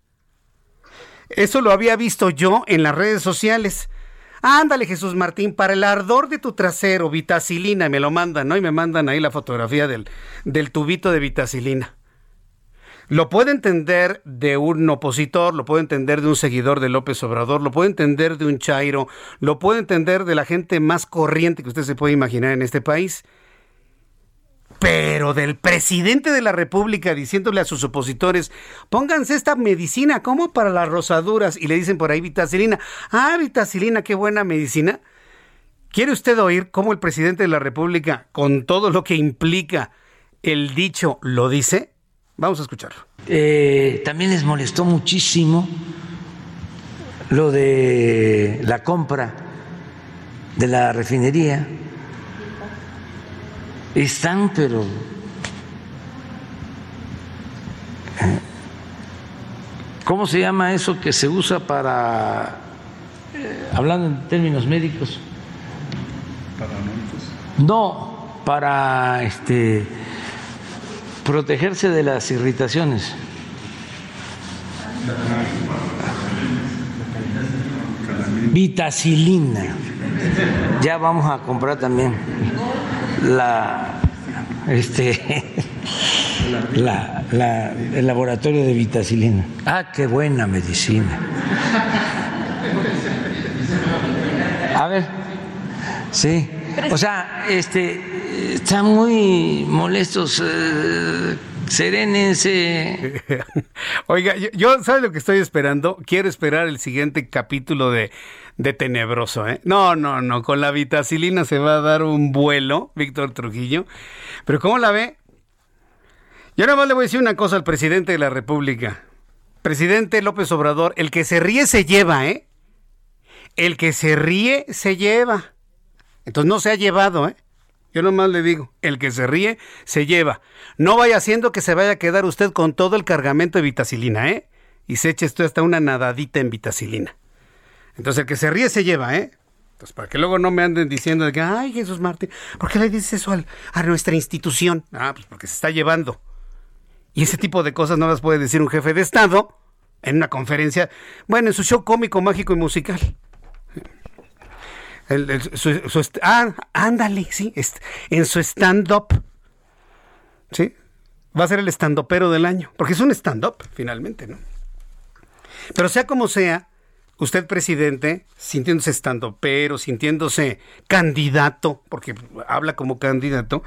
Eso lo había visto yo en las redes sociales. Ándale, Jesús Martín, para el ardor de tu trasero, vitacilina, me lo mandan, ¿no? Y me mandan ahí la fotografía del, del tubito de vitacilina. Lo puede entender de un opositor, lo puede entender de un seguidor de López Obrador, lo puede entender de un Chairo, lo puede entender de la gente más corriente que usted se puede imaginar en este país. Pero del presidente de la República diciéndole a sus opositores, pónganse esta medicina como para las rosaduras y le dicen por ahí vitacilina. Ah, vitacilina, qué buena medicina. ¿Quiere usted oír cómo el presidente de la República, con todo lo que implica el dicho, lo dice? Vamos a escucharlo. Eh, también les molestó muchísimo lo de la compra de la refinería. Están, pero... Eh, ¿Cómo se llama eso que se usa para, eh, hablando en términos médicos? No, para este protegerse de las irritaciones. Vitacilina. Ya vamos a comprar también la este [LAUGHS] la, el laboratorio de vitacilina. Ah, qué buena medicina. A ver, sí. O sea, este están muy molestos. Eh, serénense. [LAUGHS] Oiga, yo, ¿sabes lo que estoy esperando? Quiero esperar el siguiente capítulo de, de Tenebroso, ¿eh? No, no, no, con la vitacilina se va a dar un vuelo, Víctor Trujillo. Pero ¿cómo la ve? Yo nada más le voy a decir una cosa al presidente de la República. Presidente López Obrador, el que se ríe se lleva, ¿eh? El que se ríe se lleva. Entonces no se ha llevado, ¿eh? Yo nomás le digo, el que se ríe se lleva. No vaya haciendo que se vaya a quedar usted con todo el cargamento de vitacilina, ¿eh? Y se eche esto hasta una nadadita en vitacilina. Entonces el que se ríe se lleva, ¿eh? Entonces para que luego no me anden diciendo de que, ay Jesús Martín, ¿por qué le dices eso a nuestra institución? Ah, pues porque se está llevando. Y ese tipo de cosas no las puede decir un jefe de Estado en una conferencia, bueno, en su show cómico, mágico y musical ah, ándale, sí, en su stand-up. ¿Sí? Va a ser el stand-upero del año, porque es un stand-up, finalmente, ¿no? Pero sea como sea, usted, presidente, sintiéndose stand-upero, sintiéndose candidato, porque habla como candidato,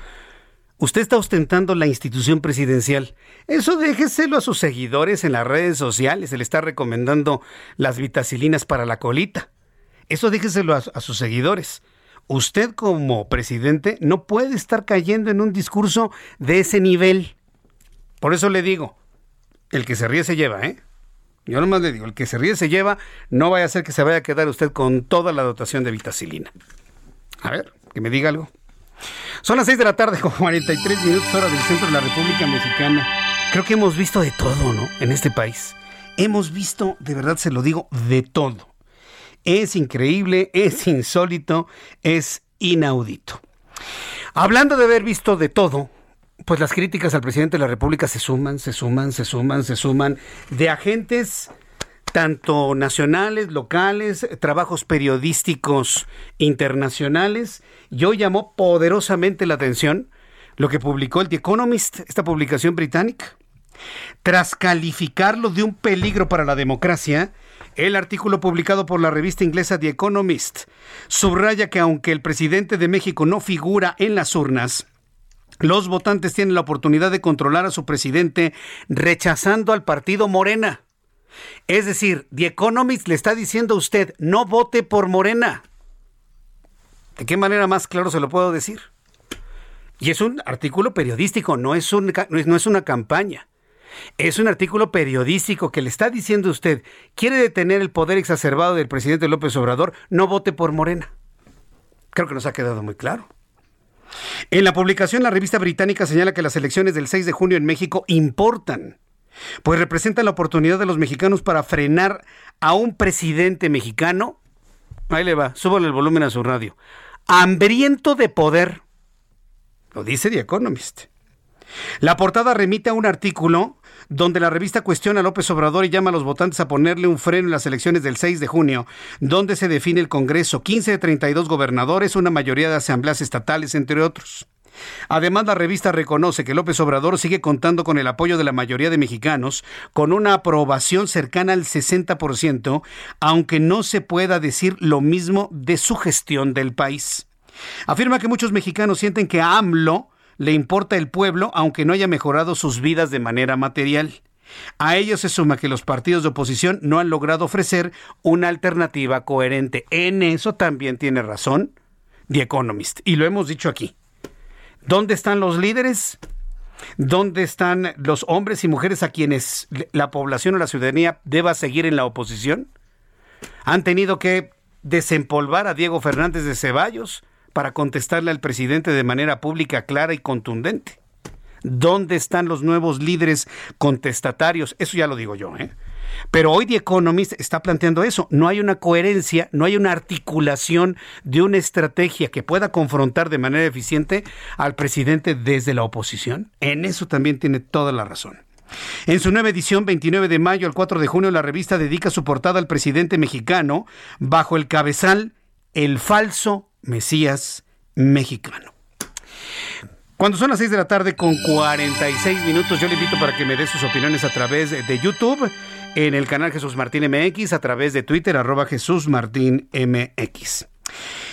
usted está ostentando la institución presidencial. Eso déjeselo a sus seguidores en las redes sociales, se le está recomendando las vitacilinas para la colita. Eso déjeselo a, sus seguidores. Usted como presidente no puede estar cayendo en un discurso de ese nivel. Por eso le digo, el que se ríe se lleva, ¿eh? Yo nomás le digo, el que se ríe se lleva, no vaya a ser que se vaya a quedar usted con toda la dotación de vitacilina. A ver, que me diga algo. Son las 6 de la tarde con 43 minutos hora del centro de la República Mexicana. Creo que hemos visto de todo, ¿no? En este país. Hemos visto, de verdad se lo digo, de todo. Es increíble, es insólito, es inaudito. Hablando de haber visto de todo, pues las críticas al presidente de la República se suman, se suman, se suman, se suman, de agentes tanto nacionales, locales, trabajos periodísticos internacionales. Yo llamó poderosamente la atención lo que publicó el The Economist, esta publicación británica. Tras calificarlo de un peligro para la democracia, el artículo publicado por la revista inglesa The Economist subraya que aunque el presidente de México no figura en las urnas, los votantes tienen la oportunidad de controlar a su presidente rechazando al partido Morena. Es decir, The Economist le está diciendo a usted, no vote por Morena. ¿De qué manera más claro se lo puedo decir? Y es un artículo periodístico, no es, una campaña. Es un artículo periodístico que le está diciendo usted, quiere detener el poder exacerbado del presidente López Obrador, no vote por Morena. Creo que nos ha quedado muy claro. En la publicación, la revista británica señala que las elecciones del 6 de junio en México importan, pues representan la oportunidad de los mexicanos para frenar a un presidente mexicano. Ahí le va, súbale el volumen a su radio. Hambriento de poder. Lo dice The Economist. La portada remite a un artículo donde la revista cuestiona a López Obrador y llama a los votantes a ponerle un freno en las elecciones del 6 de junio, donde se define el Congreso, 15 de 32 gobernadores, una mayoría de asambleas estatales, entre otros. Además, la revista reconoce que López Obrador sigue contando con el apoyo de la mayoría de mexicanos, con una aprobación cercana al 60%, aunque no se pueda decir lo mismo de su gestión del país. Afirma que muchos mexicanos sienten que AMLO le importa el pueblo aunque no haya mejorado sus vidas de manera material. A ello se suma que los partidos de oposición no han logrado ofrecer una alternativa coherente. En eso también tiene razón The Economist. Y lo hemos dicho aquí. ¿Dónde están los líderes? ¿Dónde están los hombres y mujeres a quienes la población o la ciudadanía deba seguir en la oposición? Han tenido que desempolvar a Diego Fernández de Ceballos, para contestarle al presidente de manera pública, clara y contundente. ¿Dónde están los nuevos líderes contestatarios? Eso ya lo digo yo, ¿eh? Pero hoy The Economist está planteando eso. No hay una coherencia, no hay una articulación de una estrategia que pueda confrontar de manera eficiente al presidente desde la oposición. En eso también tiene toda la razón. En su nueva edición, 29 de mayo al 4 de junio, la revista dedica su portada al presidente mexicano bajo el cabezal El falso Mesías mexicano. Cuando son las 6 de la tarde con 46 minutos, yo le invito para que me dé sus opiniones a través de YouTube, en el canal Jesús Martín MX, a través de Twitter, arroba Jesús Martín MX.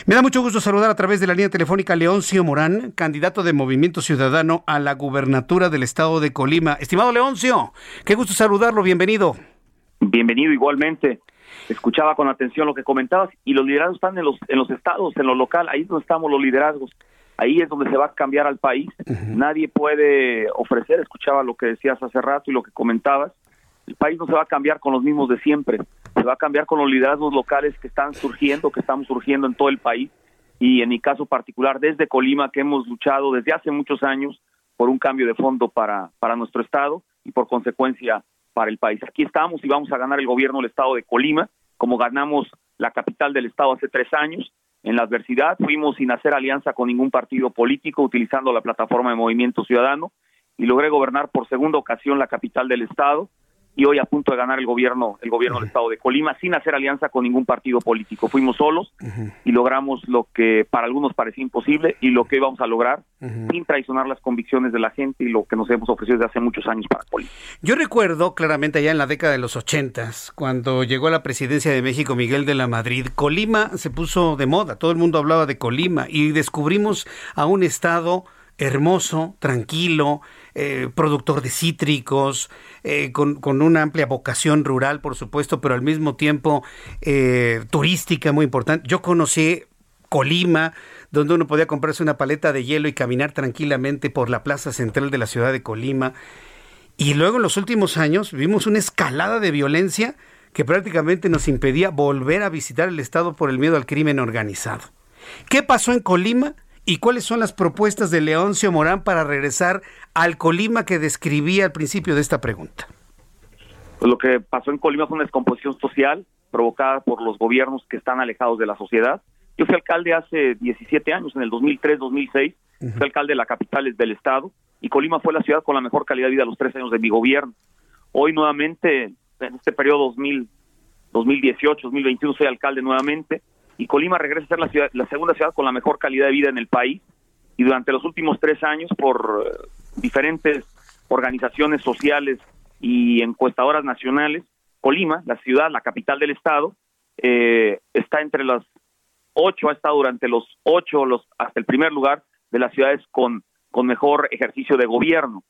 Me da mucho gusto saludar a través de la línea telefónica Leoncio Morán, candidato de Movimiento Ciudadano a la gubernatura del estado de Colima. Estimado Leoncio, qué gusto saludarlo, bienvenido. Bienvenido igualmente escuchaba con atención lo que comentabas y los liderazgos están en los en los estados, en lo local, ahí es donde estamos los liderazgos. Ahí es donde se va a cambiar al país. Nadie puede ofrecer, escuchaba lo que decías hace rato y lo que comentabas. El país no se va a cambiar con los mismos de siempre. Se va a cambiar con los liderazgos locales que están surgiendo, que estamos surgiendo en todo el país y en mi caso particular desde Colima que hemos luchado desde hace muchos años por un cambio de fondo para para nuestro estado y por consecuencia para el país. Aquí estamos y vamos a ganar el gobierno del estado de Colima, como ganamos la capital del estado hace tres años. En la adversidad fuimos sin hacer alianza con ningún partido político, utilizando la plataforma de Movimiento Ciudadano, y logré gobernar por segunda ocasión la capital del estado y hoy a punto de ganar el gobierno el gobierno del estado de Colima sin hacer alianza con ningún partido político. Fuimos solos y logramos lo que para algunos parecía imposible y lo que íbamos a lograr sin traicionar las convicciones de la gente y lo que nos hemos ofrecido desde hace muchos años para Colima. Yo recuerdo claramente allá en la década de los ochentas, cuando llegó a la presidencia de México Miguel de la Madrid, Colima se puso de moda, todo el mundo hablaba de Colima y descubrimos a un estado hermoso, tranquilo, eh, productor de cítricos, eh, con, una amplia vocación rural, por supuesto, pero al mismo tiempo eh, turística muy importante. Yo conocí Colima, donde uno podía comprarse una paleta de hielo y caminar tranquilamente por la plaza central de la ciudad de Colima. Y luego en los últimos años vimos una escalada de violencia que prácticamente nos impedía volver a visitar el Estado por el miedo al crimen organizado. ¿Qué pasó en Colima? ¿Y cuáles son las propuestas de Leoncio Morán para regresar al Colima que describía al principio de esta pregunta? Pues lo que pasó en Colima fue una descomposición social provocada por los gobiernos que están alejados de la sociedad. Yo fui alcalde hace 17 años, en el 2003-2006, fui alcalde de la capital del estado y Colima fue la ciudad con la mejor calidad de vida los tres años de mi gobierno. Hoy nuevamente, en este periodo 2000, 2018-2021, soy alcalde nuevamente y Colima regresa a ser la, ciudad, la segunda ciudad con la mejor calidad de vida en el país y durante los últimos tres años por eh, diferentes organizaciones sociales y encuestadoras nacionales, Colima, la ciudad, la capital del estado, eh, está entre las ocho, ha estado durante los ocho, los, hasta el primer lugar de las ciudades con, con mejor ejercicio de gobierno.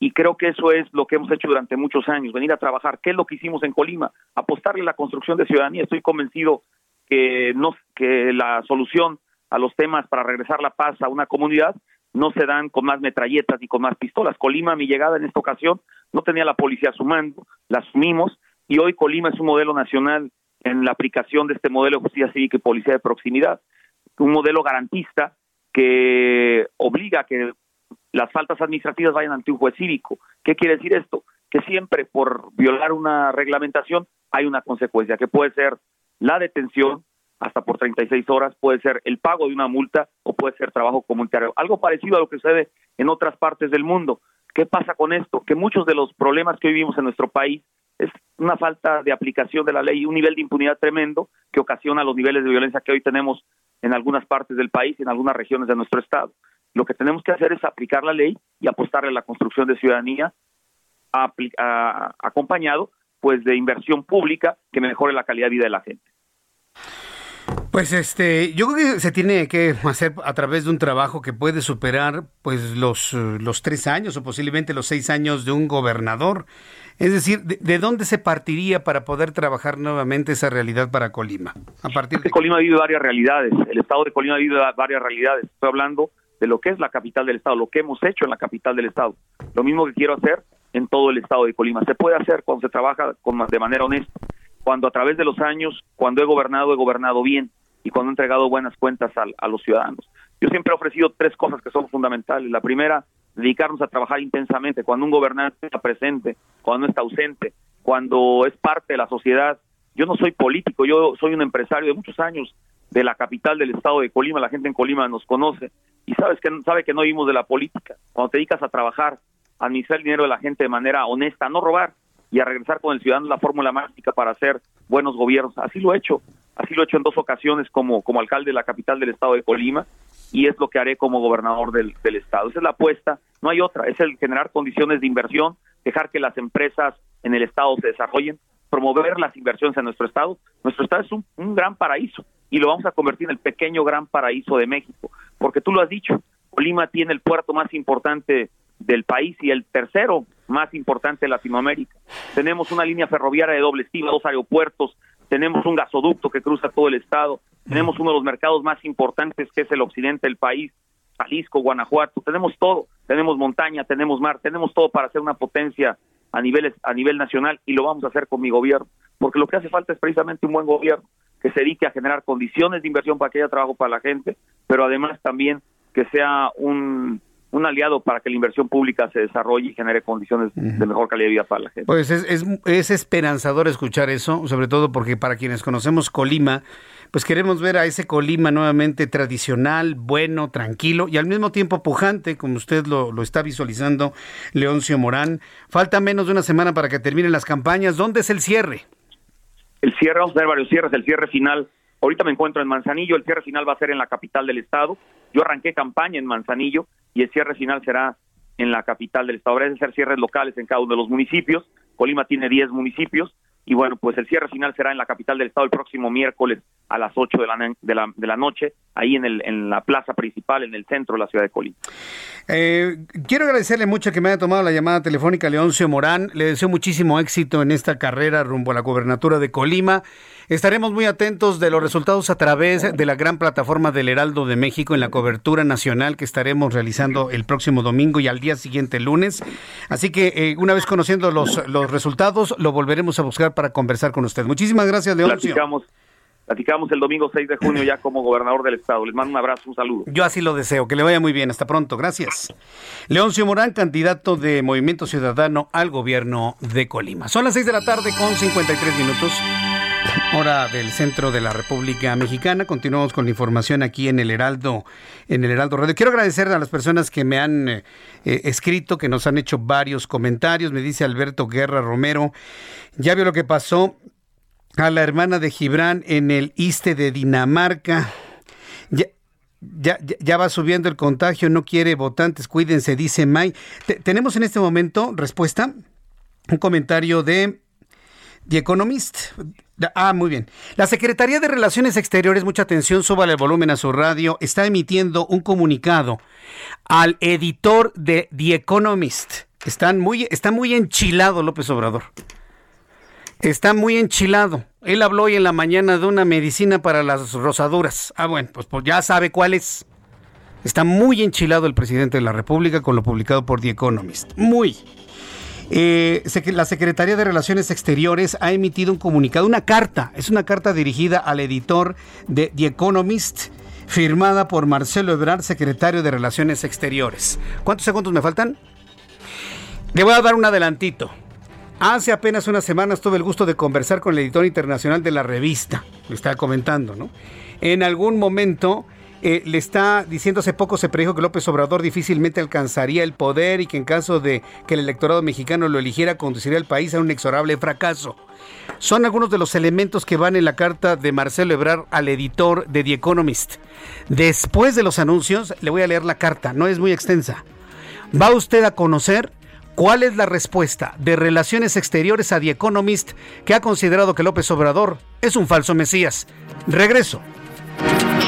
Y creo que eso es lo que hemos hecho durante muchos años, venir a trabajar. ¿Qué es lo que hicimos en Colima? Apostarle a la construcción de ciudadanía. Estoy convencido que, no, que la solución a los temas para regresar la paz a una comunidad no se dan con más metralletas ni con más pistolas. Colima, mi llegada en esta ocasión, no tenía la policía a su mando, la asumimos y hoy Colima es un modelo nacional en la aplicación de este modelo de justicia cívica y policía de proximidad, un modelo garantista que obliga a que las faltas administrativas vayan ante un juez cívico. ¿Qué quiere decir esto? Que siempre por violar una reglamentación hay una consecuencia, que puede ser la detención hasta por 36 horas, puede ser el pago de una multa o puede ser trabajo comunitario. Algo parecido a lo que sucede en otras partes del mundo. ¿Qué pasa con esto? Que muchos de los problemas que hoy vivimos en nuestro país es una falta de aplicación de la ley, un nivel de impunidad tremendo que ocasiona los niveles de violencia que hoy tenemos en algunas partes del país, en algunas regiones de nuestro estado. Lo que tenemos que hacer es aplicar la ley y apostarle a la construcción de ciudadanía acompañado pues de inversión pública que mejore la calidad de vida de la gente. Pues este, yo creo que se tiene que hacer a través de un trabajo que puede superar pues los, los tres años o posiblemente los seis años de un gobernador. Es decir, ¿de, dónde se partiría para poder trabajar nuevamente esa realidad para Colima? A partir de Colima vive varias realidades, el estado de Colima vive varias realidades. Estoy hablando de lo que es la capital del estado, lo que hemos hecho en la capital del estado. Lo mismo que quiero hacer en todo el estado de Colima. Se puede hacer cuando se trabaja con, de manera honesta, cuando a través de los años, cuando he gobernado, he gobernado bien y cuando he entregado buenas cuentas a los ciudadanos. Yo siempre he ofrecido tres cosas que son fundamentales. La primera, dedicarnos a trabajar intensamente, cuando un gobernante está presente, cuando no está ausente, cuando es parte de la sociedad. Yo no soy político, yo soy un empresario de muchos años de la capital del estado de Colima, la gente en Colima nos conoce y sabes que sabe que no vivimos de la política. Cuando te dedicas a trabajar, a administrar el dinero de la gente de manera honesta, no robar y a regresar con el ciudadano la fórmula mágica para hacer buenos gobiernos. Así lo he hecho, así lo he hecho en dos ocasiones como como alcalde de la capital del estado de Colima y es lo que haré como gobernador del, del estado. Esa es la apuesta, no hay otra, es el generar condiciones de inversión, dejar que las empresas en el estado se desarrollen, promover las inversiones en nuestro estado. Nuestro estado es un, un gran paraíso y lo vamos a convertir en el pequeño gran paraíso de México, porque tú lo has dicho, Colima tiene el puerto más importante del país y el tercero más importante de Latinoamérica. Tenemos una línea ferroviaria de doble estilo, dos aeropuertos, tenemos un gasoducto que cruza todo el estado, tenemos uno de los mercados más importantes que es el occidente del país, Jalisco, Guanajuato, tenemos todo, tenemos montaña, tenemos mar, tenemos todo para ser una potencia a nivel, a nivel nacional y lo vamos a hacer con mi gobierno, porque lo que hace falta es precisamente un buen gobierno que se dedique a generar condiciones de inversión para que haya trabajo para la gente, pero además también que sea un, un aliado para que la inversión pública se desarrolle y genere condiciones de mejor calidad de vida para la gente. Pues es, es, es, esperanzador escuchar eso, sobre todo porque para quienes conocemos Colima, pues queremos ver a ese Colima nuevamente tradicional, bueno, tranquilo y al mismo tiempo pujante, como usted lo, lo está visualizando, Leoncio Morán. Falta menos de una semana para que terminen las campañas. ¿Dónde es el cierre? El cierre, vamos a tener varios cierres. El cierre final, ahorita me encuentro en Manzanillo, el cierre final va a ser en la capital del estado. Yo arranqué campaña en Manzanillo y el cierre final será en la capital del estado. Habrá de ser cierres locales en cada uno de los municipios. Colima tiene 10 municipios y bueno, pues el cierre final será en la capital del estado el próximo miércoles a las 8 de la, de la, noche, ahí en, el, en la plaza principal, en el centro de la ciudad de Colima. Eh, quiero agradecerle mucho que me haya tomado la llamada telefónica Leoncio Morán. Le deseo muchísimo éxito en esta carrera rumbo a la gobernatura de Colima. Estaremos muy atentos de los resultados a través de la gran plataforma del Heraldo de México en la cobertura nacional que estaremos realizando el próximo domingo y al día siguiente lunes. Así que eh, una vez conociendo los, los resultados, lo volveremos a buscar para conversar con usted. Muchísimas gracias, Leoncio. Platicamos el domingo 6 de junio ya como gobernador del estado. Les mando un abrazo, un saludo. Yo así lo deseo, que le vaya muy bien. Hasta pronto, gracias. Leoncio Morán, candidato de Movimiento Ciudadano al gobierno de Colima. Son las 6 de la tarde con 53 minutos. Hora del centro de la República Mexicana. Continuamos con la información aquí en el Heraldo, en el Heraldo Radio. Quiero agradecer a las personas que me han eh, eh, escrito, que nos han hecho varios comentarios. Me dice Alberto Guerra Romero. Ya vio lo que pasó a la hermana de Gibran en el Iste de Dinamarca. Ya, ya, ya, va subiendo el contagio, no quiere votantes, cuídense, dice May. tenemos en este momento respuesta, un comentario de The Economist. Ah, muy bien. La Secretaría de Relaciones Exteriores, mucha atención, súbale el volumen a su radio, está emitiendo un comunicado al editor de The Economist. Muy, está muy enchilado López Obrador. Está muy enchilado. Él habló hoy en la mañana de una medicina para las rosaduras. Ah, bueno, pues, pues, ya sabe cuál es. Está muy enchilado el presidente de la República con lo publicado por The Economist. Muy. Eh, la Secretaría de Relaciones Exteriores ha emitido un comunicado, una carta, es una carta dirigida al editor de The Economist, firmada por Marcelo Ebrard, secretario de Relaciones Exteriores. ¿Cuántos segundos me faltan? Le voy a dar un adelantito. Hace apenas unas semanas tuve el gusto de conversar con el editor internacional de la revista, lo estaba comentando, ¿no? En algún momento eh, le está diciendo, hace poco se predijo que López Obrador difícilmente alcanzaría el poder y que en caso de que el electorado mexicano lo eligiera, conduciría al país a un inexorable fracaso. Son algunos de los elementos que van en la carta de Marcelo Ebrard al editor de The Economist. Después de los anuncios, le voy a leer la carta, no es muy extensa. Va usted a conocer ¿Cuál es la respuesta de Relaciones Exteriores a The Economist que ha considerado que López Obrador es un falso Mesías? Regreso.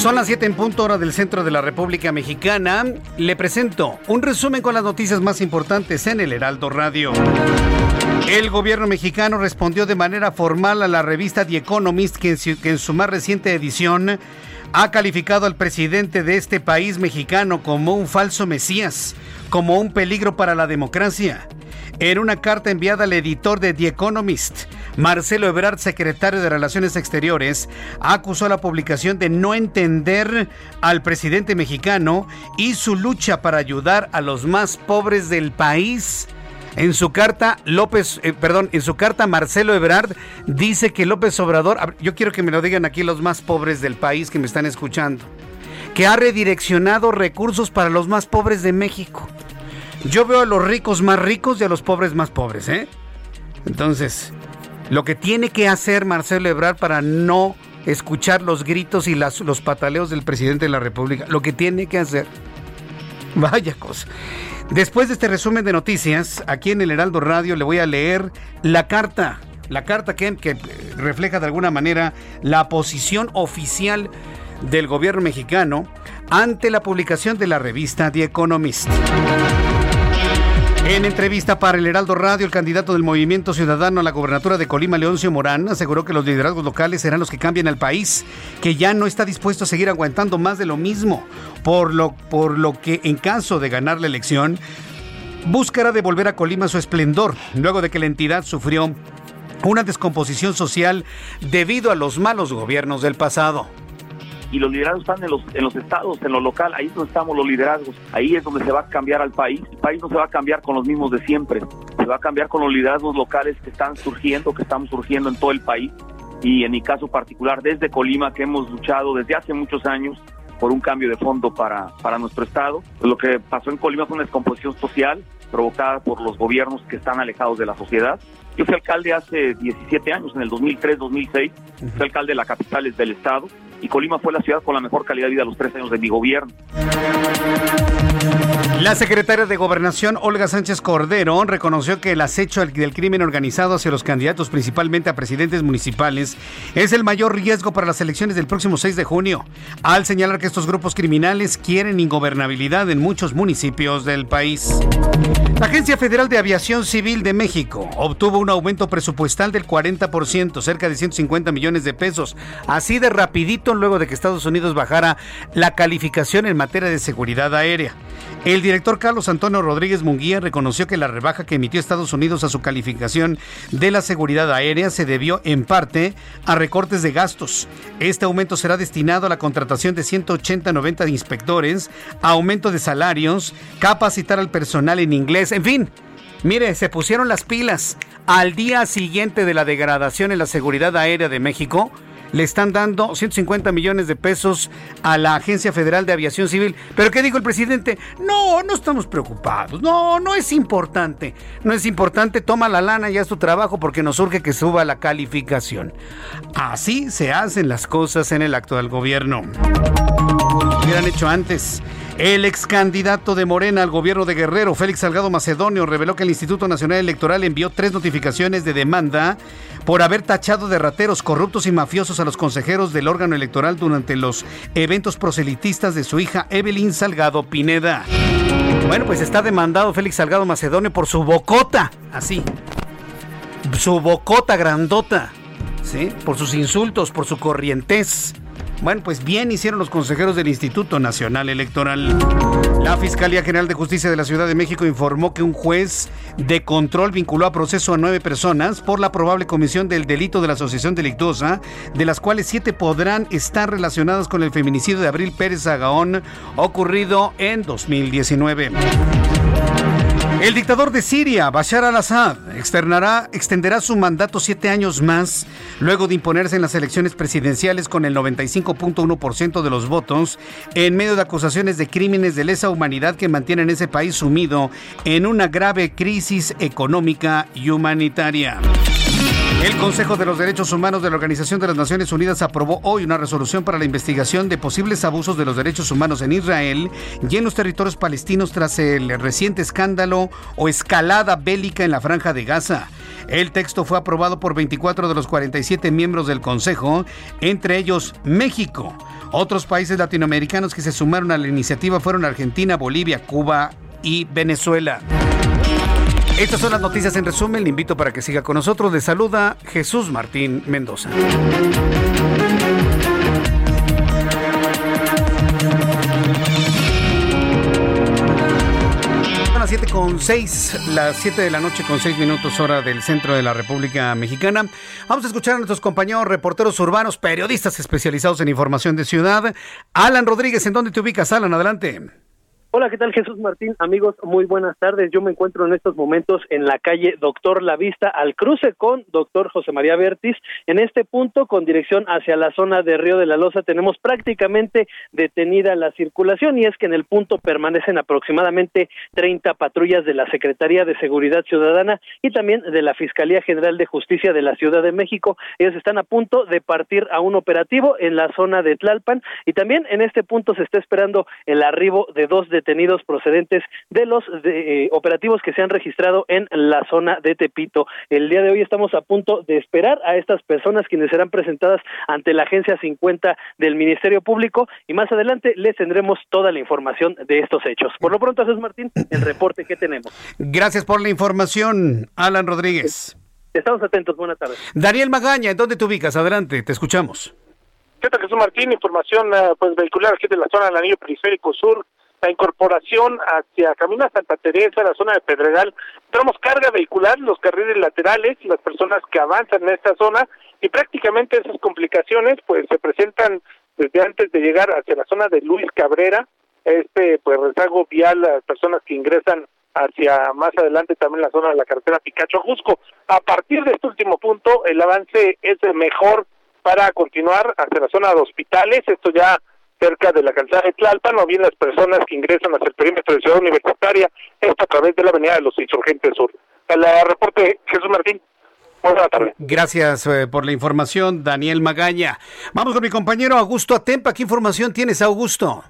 Son las 7 en punto hora del centro de la República Mexicana. Le presento un resumen con las noticias más importantes en el Heraldo Radio. El gobierno mexicano respondió de manera formal a la revista The Economist que en, su, más reciente edición ha calificado al presidente de este país mexicano como un falso mesías, como un peligro para la democracia. En una carta enviada al editor de The Economist, Marcelo Ebrard, secretario de Relaciones Exteriores, acusó a la publicación de no entender al presidente mexicano y su lucha para ayudar a los más pobres del país. En su carta, López, eh, perdón, en su carta, Marcelo Ebrard dice que López Obrador, yo quiero que me lo digan aquí los más pobres del país que me están escuchando, que ha redireccionado recursos para los más pobres de México. Yo veo a los ricos más ricos y a los pobres más pobres, ¿eh? Entonces, lo que tiene que hacer Marcelo Ebrard para no escuchar los gritos y los pataleos del presidente de la República, lo que tiene que hacer. [LAUGHS] Vaya cosa. Después de este resumen de noticias, aquí en el Heraldo Radio le voy a leer la carta, la carta que, que refleja de alguna manera la posición oficial del gobierno mexicano ante la publicación de la revista The Economist. En entrevista para el Heraldo Radio, el candidato del Movimiento Ciudadano a la gobernatura de Colima, Leoncio Morán, aseguró que los liderazgos locales serán los que cambien al país, que ya no está dispuesto a seguir aguantando más de lo mismo, por lo, por lo que en caso de ganar la elección, buscará devolver a Colima su esplendor, luego de que la entidad sufrió una descomposición social debido a los malos gobiernos del pasado y los liderazgos están en los, en los estados, en lo local, ahí es donde estamos los liderazgos, ahí es donde se va a cambiar al país, el país no se va a cambiar con los mismos de siempre, se va a cambiar con los liderazgos locales que están surgiendo, que estamos surgiendo en todo el país y en mi caso particular desde Colima que hemos luchado desde hace muchos años por un cambio de fondo para, para nuestro estado. Lo que pasó en Colima fue una descomposición social provocada por los gobiernos que están alejados de la sociedad. Yo fui alcalde hace 17 años, en el 2003-2006, fui alcalde de la capital del estado y Colima fue la ciudad con la mejor calidad de vida los tres años de mi gobierno. La secretaria de Gobernación, Olga Sánchez Cordero, reconoció que el acecho del crimen organizado hacia los candidatos, principalmente a presidentes municipales, es el mayor riesgo para las elecciones del próximo 6 de junio, al señalar que estos grupos criminales quieren ingobernabilidad en muchos municipios del país. La Agencia Federal de Aviación Civil de México obtuvo un aumento presupuestal del 40%, cerca de 150 millones de pesos, así de rapidito luego de que Estados Unidos bajara la calificación en materia de seguridad aérea. El director Carlos Antonio Rodríguez Munguía reconoció que la rebaja que emitió Estados Unidos a su calificación de la seguridad aérea se debió en parte a recortes de gastos. Este aumento será destinado a la contratación de 180-90 inspectores, aumento de salarios, capacitar al personal en inglés, en fin. Mire, se pusieron las pilas. Al día siguiente de la degradación en la seguridad aérea de México, le están dando 150 millones de pesos a la Agencia Federal de Aviación Civil. Pero ¿qué dijo el presidente? No, no estamos preocupados. No, no es importante. No es importante. Toma la lana y haz tu trabajo porque nos urge que suba la calificación. Así se hacen las cosas en el actual gobierno. Lo hubieran hecho antes. El ex candidato de Morena al gobierno de Guerrero, Félix Salgado Macedonio, reveló que el Instituto Nacional Electoral envió tres notificaciones de demanda por haber tachado de rateros, corruptos y mafiosos a los consejeros del órgano electoral durante los eventos proselitistas de su hija Evelyn Salgado Pineda. Bueno, pues está demandado Félix Salgado Macedonio por su bocota, así. Su bocota grandota, ¿sí? Por sus insultos, por su corrientez. Bueno, pues bien hicieron los consejeros del Instituto Nacional Electoral. La Fiscalía General de Justicia de la Ciudad de México informó que un juez de control vinculó a proceso a nueve personas por la probable comisión del delito de la asociación delictuosa, de las cuales siete podrán estar relacionadas con el feminicidio de Abril Pérez Agaón ocurrido en 2019. El dictador de Siria, Bashar al-Assad, extenderá su mandato siete años más luego de imponerse en las elecciones presidenciales con el 95.1% de los votos en medio de acusaciones de crímenes de lesa humanidad que mantienen ese país sumido en una grave crisis económica y humanitaria. El Consejo de los Derechos Humanos de la Organización de las Naciones Unidas aprobó hoy una resolución para la investigación de posibles abusos de los derechos humanos en Israel y en los territorios palestinos tras el reciente escándalo o escalada bélica en la franja de Gaza. El texto fue aprobado por 24 de los 47 miembros del Consejo, entre ellos México. Otros países latinoamericanos que se sumaron a la iniciativa fueron Argentina, Bolivia, Cuba y Venezuela. Estas son las noticias en resumen. Le invito para que siga con nosotros. Le saluda Jesús Martín Mendoza. Son las 7 con 6, las 7 de la noche con 6 minutos hora del centro de la República Mexicana. Vamos a escuchar a nuestros compañeros reporteros urbanos, periodistas especializados en información de ciudad. Alan Rodríguez, ¿en dónde te ubicas, Alan? Adelante. Hola, ¿qué tal Jesús Martín? Amigos, muy buenas tardes. Yo me encuentro en estos momentos en la calle Doctor La Vista, al cruce con Doctor José María Bertis. En este punto, con dirección hacia la zona de Río de la Loza, tenemos prácticamente detenida la circulación y es que en el punto permanecen aproximadamente 30 patrullas de la Secretaría de Seguridad Ciudadana y también de la Fiscalía General de Justicia de la Ciudad de México. Ellos están a punto de partir a un operativo en la zona de Tlalpan y también en este punto se está esperando el arribo de dos de detenidos procedentes de los eh, operativos que se han registrado en la zona de Tepito. El día de hoy estamos a punto de esperar a estas personas quienes serán presentadas ante la Agencia 50 del Ministerio Público y más adelante les tendremos toda la información de estos hechos. Por lo pronto, Jesús Martín, el reporte que tenemos. Gracias por la información, Alan Rodríguez. Estamos atentos, buenas tardes. Daniel Magaña, ¿en dónde te ubicas? Adelante, te escuchamos. ¿Qué tal, Jesús Martín? Información eh, pues vehicular aquí de la zona del anillo periférico sur. La incorporación hacia Camino a Santa Teresa, la zona de Pedregal. Tenemos carga vehicular, los carriles laterales, las personas que avanzan en esta zona y prácticamente esas complicaciones pues se presentan desde antes de llegar hacia la zona de Luis Cabrera, este pues rezago vial a las personas que ingresan hacia más adelante también la zona de la carretera Picacho Jusco. A partir de este último punto, el avance es mejor para continuar hacia la zona de hospitales, esto ya cerca de la calzada de Tlalpan, o bien las personas que ingresan hacia el perímetro de Ciudad Universitaria, esto a través de la avenida de los Insurgentes Sur. El reporte, Jesús Martín. Buenas tardes. Gracias eh, por la información, Daniel Magaña. Vamos con mi compañero Augusto Atempa. ¿Qué información tienes, Augusto?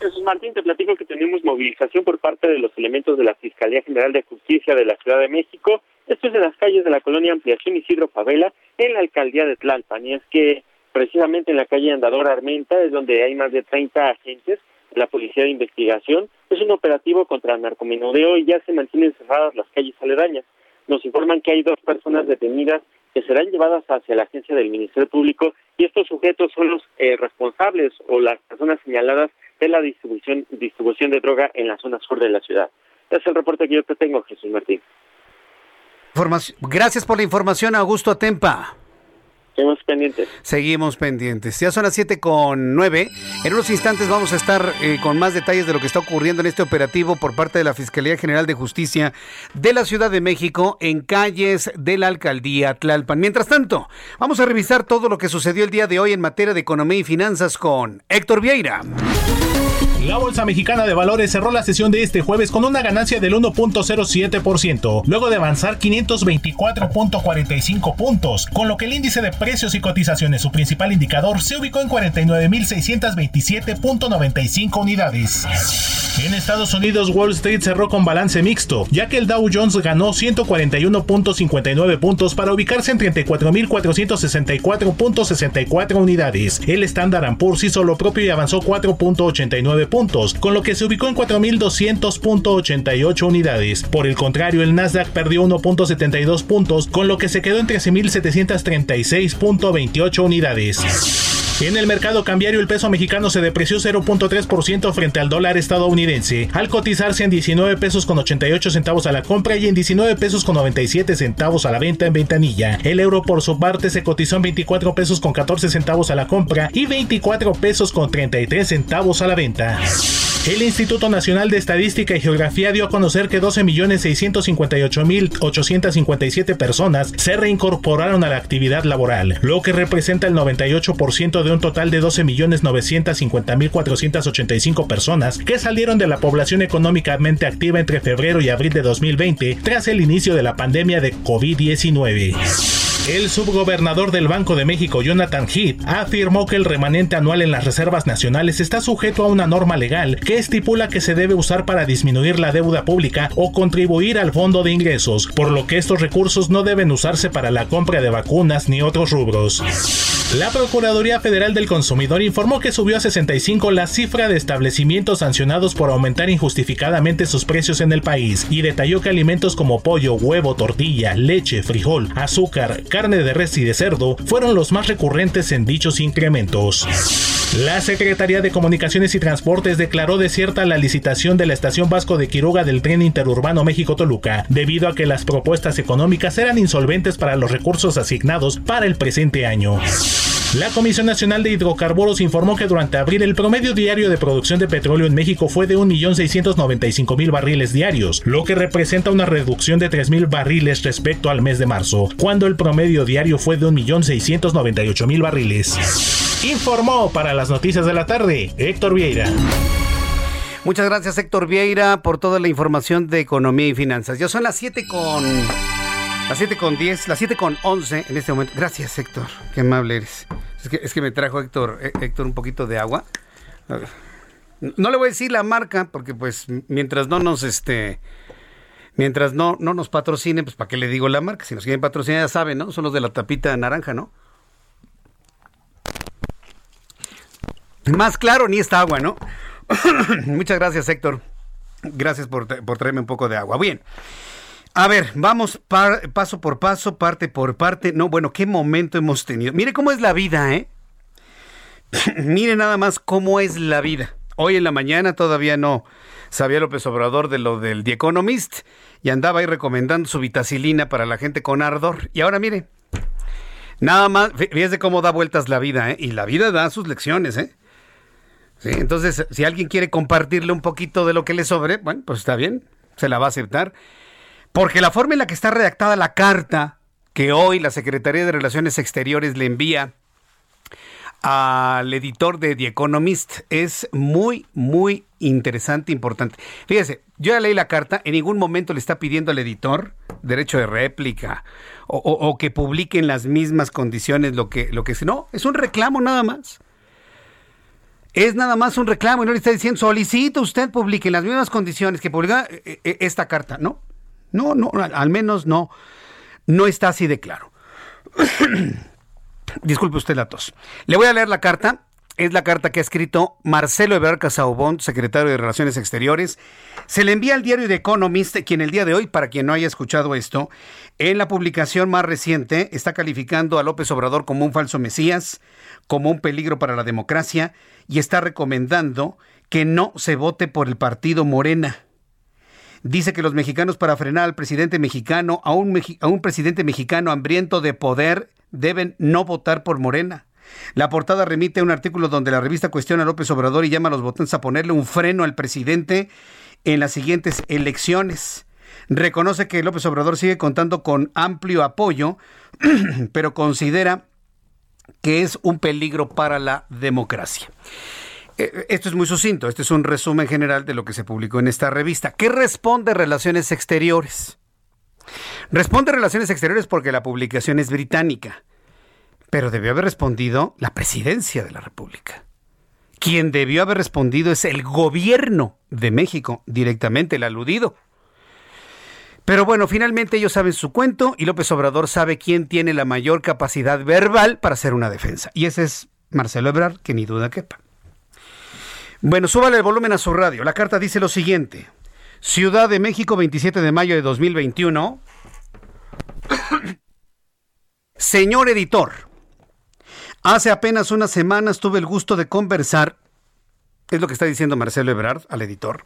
Jesús Martín, te platico que tenemos movilización por parte de los elementos de la Fiscalía General de Justicia de la Ciudad de México. Esto es en las calles de la colonia Ampliación Isidro Favela, en la alcaldía de Tlalpan. Y es que precisamente en la calle Andador Armenta es donde hay más de 30 agentes de la Policía de Investigación. Es un operativo contra el narcomenudeo y ya se mantienen cerradas las calles aledañas. Nos informan que hay dos personas detenidas que serán llevadas hacia la agencia del Ministerio Público y estos sujetos son los eh, responsables o las personas señaladas de la distribución, distribución de droga en la zona sur de la ciudad. Es el reporte que yo te tengo, Jesús Martín. Gracias por la información, Augusto Atempa. Seguimos pendientes. Seguimos pendientes. Ya son las 7 con 9. En unos instantes vamos a estar eh, con más detalles de lo que está ocurriendo en este operativo por parte de la Fiscalía General de Justicia de la Ciudad de México en calles de la alcaldía Tlalpan. Mientras tanto, vamos a revisar todo lo que sucedió el día de hoy en materia de economía y finanzas con Héctor Vieira. La Bolsa Mexicana de Valores cerró la sesión de este jueves con una ganancia del 1.07%, luego de avanzar 524.45 puntos, con lo que el índice de precios y cotizaciones, su principal indicador, se ubicó en 49.627.95 unidades. En Estados Unidos, Wall Street cerró con balance mixto, ya que el Dow Jones ganó 141.59 puntos para ubicarse en 34.464.64 unidades. El Standard Poor's hizo lo propio y avanzó 4.89 puntos con lo que se ubicó en 4.200.88 unidades. Por el contrario, el Nasdaq perdió 1.72 puntos, con lo que se quedó en 13.736.28 unidades. En el mercado cambiario el peso mexicano se depreció 0.3% frente al dólar estadounidense, al cotizarse en 19 pesos con 88 centavos a la compra y en 19 pesos con 97 centavos a la venta en ventanilla. El euro por su parte se cotizó en 24 pesos con 14 centavos a la compra y 24 pesos con 33 centavos a la venta. El Instituto Nacional de Estadística y Geografía dio a conocer que 12.658.857 personas se reincorporaron a la actividad laboral, lo que representa el 98% de un total de 12.950.485 personas que salieron de la población económicamente activa entre febrero y abril de 2020 tras el inicio de la pandemia de COVID-19. El subgobernador del Banco de México, Jonathan Heath, afirmó que el remanente anual en las reservas nacionales está sujeto a una norma legal que estipula que se debe usar para disminuir la deuda pública o contribuir al fondo de ingresos, por lo que estos recursos no deben usarse para la compra de vacunas ni otros rubros. La Procuraduría Federal del Consumidor informó que subió a 65 la cifra de establecimientos sancionados por aumentar injustificadamente sus precios en el país y detalló que alimentos como pollo, huevo, tortilla, leche, frijol, azúcar, carne de res y de cerdo fueron los más recurrentes en dichos incrementos. La Secretaría de Comunicaciones y Transportes declaró desierta la licitación de la estación Vasco de Quiroga del tren interurbano México-Toluca, debido a que las propuestas económicas eran insolventes para los recursos asignados para el presente año. La Comisión Nacional de Hidrocarburos informó que durante abril el promedio diario de producción de petróleo en México fue de 1.695.000 barriles diarios, lo que representa una reducción de 3.000 barriles respecto al mes de marzo, cuando el promedio diario fue de 1.698.000 barriles. Informó para las noticias de la tarde Héctor Vieira. Muchas gracias Héctor Vieira por toda la información de economía y finanzas. Ya son las 7 con... Las 7 con 10, las 7 con 11 en este momento. Gracias Héctor, qué amable eres. Es que, me trajo Héctor, Héctor un poquito de agua. No le voy a decir la marca, porque pues mientras no nos este. Mientras no, no nos patrocinen, pues ¿para qué le digo la marca? Si nos quieren patrocinar, ya saben, ¿no? Son los de la tapita naranja, ¿no? Más claro ni esta agua, ¿no? [COUGHS] Muchas gracias, Héctor. Gracias por, por, traerme un poco de agua. Bien. A ver, vamos paso por paso, parte por parte. No, bueno, qué momento hemos tenido. Mire cómo es la vida, ¿eh? [COUGHS] Mire nada más cómo es la vida. Hoy en la mañana todavía no sabía López Obrador de lo del The Economist y andaba ahí recomendando su vitacilina para la gente con ardor. Y ahora mire, nada más, fíjese cómo da vueltas la vida, ¿eh? Y la vida da sus lecciones, ¿eh? Sí, entonces, si alguien quiere compartirle un poquito de lo que le sobre, bueno, pues está bien, se la va a aceptar. Porque la forma en la que está redactada la carta que hoy la Secretaría de Relaciones Exteriores le envía al editor de The Economist es muy, muy interesante, importante. Fíjese, yo ya leí la carta, en ningún momento le está pidiendo al editor derecho de réplica o, o que publique en las mismas condiciones lo que, lo que. No, es un reclamo nada más. Es nada más un reclamo y no le está diciendo, solicito usted publique en las mismas condiciones que publica eh, eh, esta carta. No, no, no, al menos no, no está así de claro. [COUGHS] Disculpe usted la tos. Le voy a leer la carta. Es la carta que ha escrito Marcelo Ebrard Casaubon, secretario de Relaciones Exteriores. Se le envía al diario The Economist, quien el día de hoy, para quien no haya escuchado esto, en la publicación más reciente está calificando a López Obrador como un falso mesías, como un peligro para la democracia y está recomendando que no se vote por el partido Morena. Dice que los mexicanos para frenar al presidente mexicano, a un, a un presidente mexicano hambriento de poder, deben no votar por Morena. La portada remite a un artículo donde la revista cuestiona a López Obrador y llama a los votantes a ponerle un freno al presidente en las siguientes elecciones. Reconoce que López Obrador sigue contando con amplio apoyo, [CLEARS THROAT] pero considera que es un peligro para la democracia. Eh, esto es muy sucinto, este es un resumen general de lo que se publicó en esta revista. ¿Qué responde Relaciones Exteriores? Responde Relaciones Exteriores porque la publicación es británica, pero debió haber respondido la presidencia de la República. Quien debió haber respondido es el gobierno de México, directamente el aludido. Pero bueno, finalmente ellos saben su cuento y López Obrador sabe quién tiene la mayor capacidad verbal para hacer una defensa. Y ese es Marcelo Ebrard, que ni duda quepa. Bueno, súbale el volumen a su radio. La carta dice lo siguiente. Ciudad de México, 27 de mayo de 2021. [COUGHS] Señor editor, hace apenas unas semanas tuve el gusto de conversar, es lo que está diciendo Marcelo Ebrard al editor.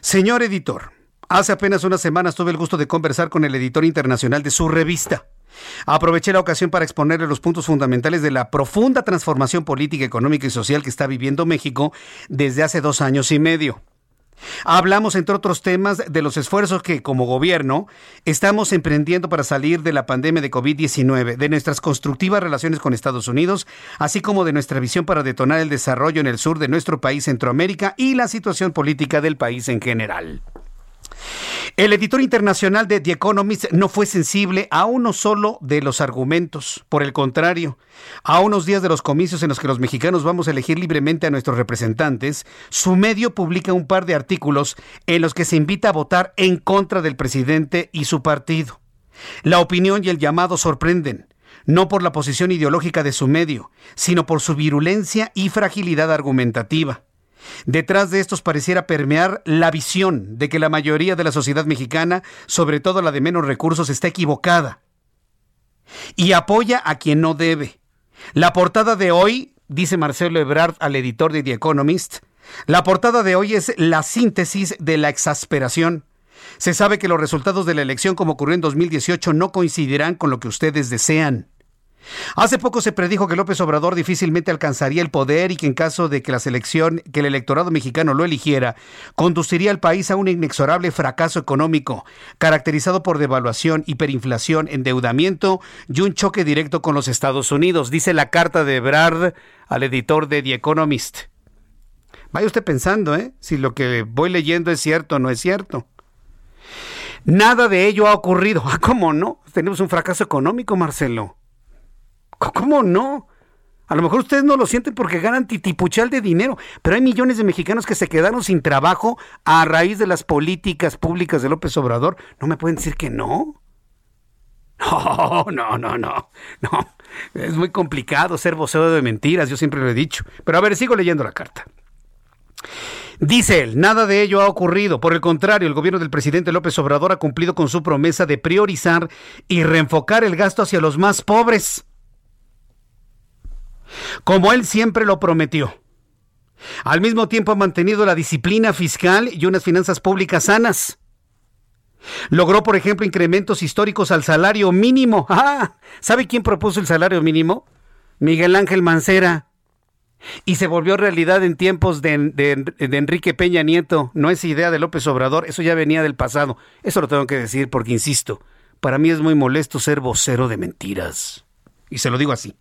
Señor editor, Hace apenas unas semanas tuve el gusto de conversar con el editor internacional de su revista. Aproveché la ocasión para exponerle los puntos fundamentales de la profunda transformación política, económica y social que está viviendo México desde hace dos años y medio. Hablamos, entre otros temas, de los esfuerzos que, como gobierno, estamos emprendiendo para salir de la pandemia de COVID-19, de nuestras constructivas relaciones con Estados Unidos, así como de nuestra visión para detonar el desarrollo en el sur de nuestro país, Centroamérica, y la situación política del país en general. El editor internacional de The Economist no fue sensible a uno solo de los argumentos. Por el contrario, a unos días de los comicios en los que los mexicanos vamos a elegir libremente a nuestros representantes, su medio publica un par de artículos en los que se invita a votar en contra del presidente y su partido. La opinión y el llamado sorprenden, no por la posición ideológica de su medio, sino por su virulencia y fragilidad argumentativa. Detrás de estos pareciera permear la visión de que la mayoría de la sociedad mexicana, sobre todo la de menos recursos, está equivocada y apoya a quien no debe. La portada de hoy, dice Marcelo Ebrard al editor de The Economist, la portada de hoy es la síntesis de la exasperación. Se sabe que los resultados de la elección, como ocurrió en 2018, no coincidirán con lo que ustedes desean. Hace poco se predijo que López Obrador difícilmente alcanzaría el poder y que en caso de que la selección, que el electorado mexicano lo eligiera, conduciría al país a un inexorable fracaso económico, caracterizado por devaluación, hiperinflación, endeudamiento y un choque directo con los Estados Unidos, dice la carta de Ebrard al editor de The Economist. Vaya usted pensando, ¿eh? Si lo que voy leyendo es cierto o no es cierto. Nada de ello ha ocurrido. [LAUGHS] Ah, ¿cómo no? Tenemos un fracaso económico, Marcelo. ¿Cómo no? A lo mejor ustedes no lo sienten porque ganan titipuchal de dinero, pero hay millones de mexicanos que se quedaron sin trabajo a raíz de las políticas públicas de López Obrador. ¿No me pueden decir que no? [LAUGHS] No, no, no, no, no. Es muy complicado ser vocero de mentiras, yo siempre lo he dicho. Pero a ver, sigo leyendo la carta. Dice él, nada de ello ha ocurrido. Por el contrario, el gobierno del presidente López Obrador ha cumplido con su promesa de priorizar y reenfocar el gasto hacia los más pobres. Como él siempre lo prometió. Al mismo tiempo ha mantenido la disciplina fiscal y unas finanzas públicas sanas. Logró, por ejemplo, incrementos históricos al salario mínimo. [LAUGHS] Ah, ¿Sabe quién propuso el salario mínimo? Miguel Ángel Mancera. Y se volvió realidad en tiempos de, de, Enrique Peña Nieto. No es idea de López Obrador, eso ya venía del pasado. Eso lo tengo que decir porque, insisto, para mí es muy molesto ser vocero de mentiras. Y se lo digo así.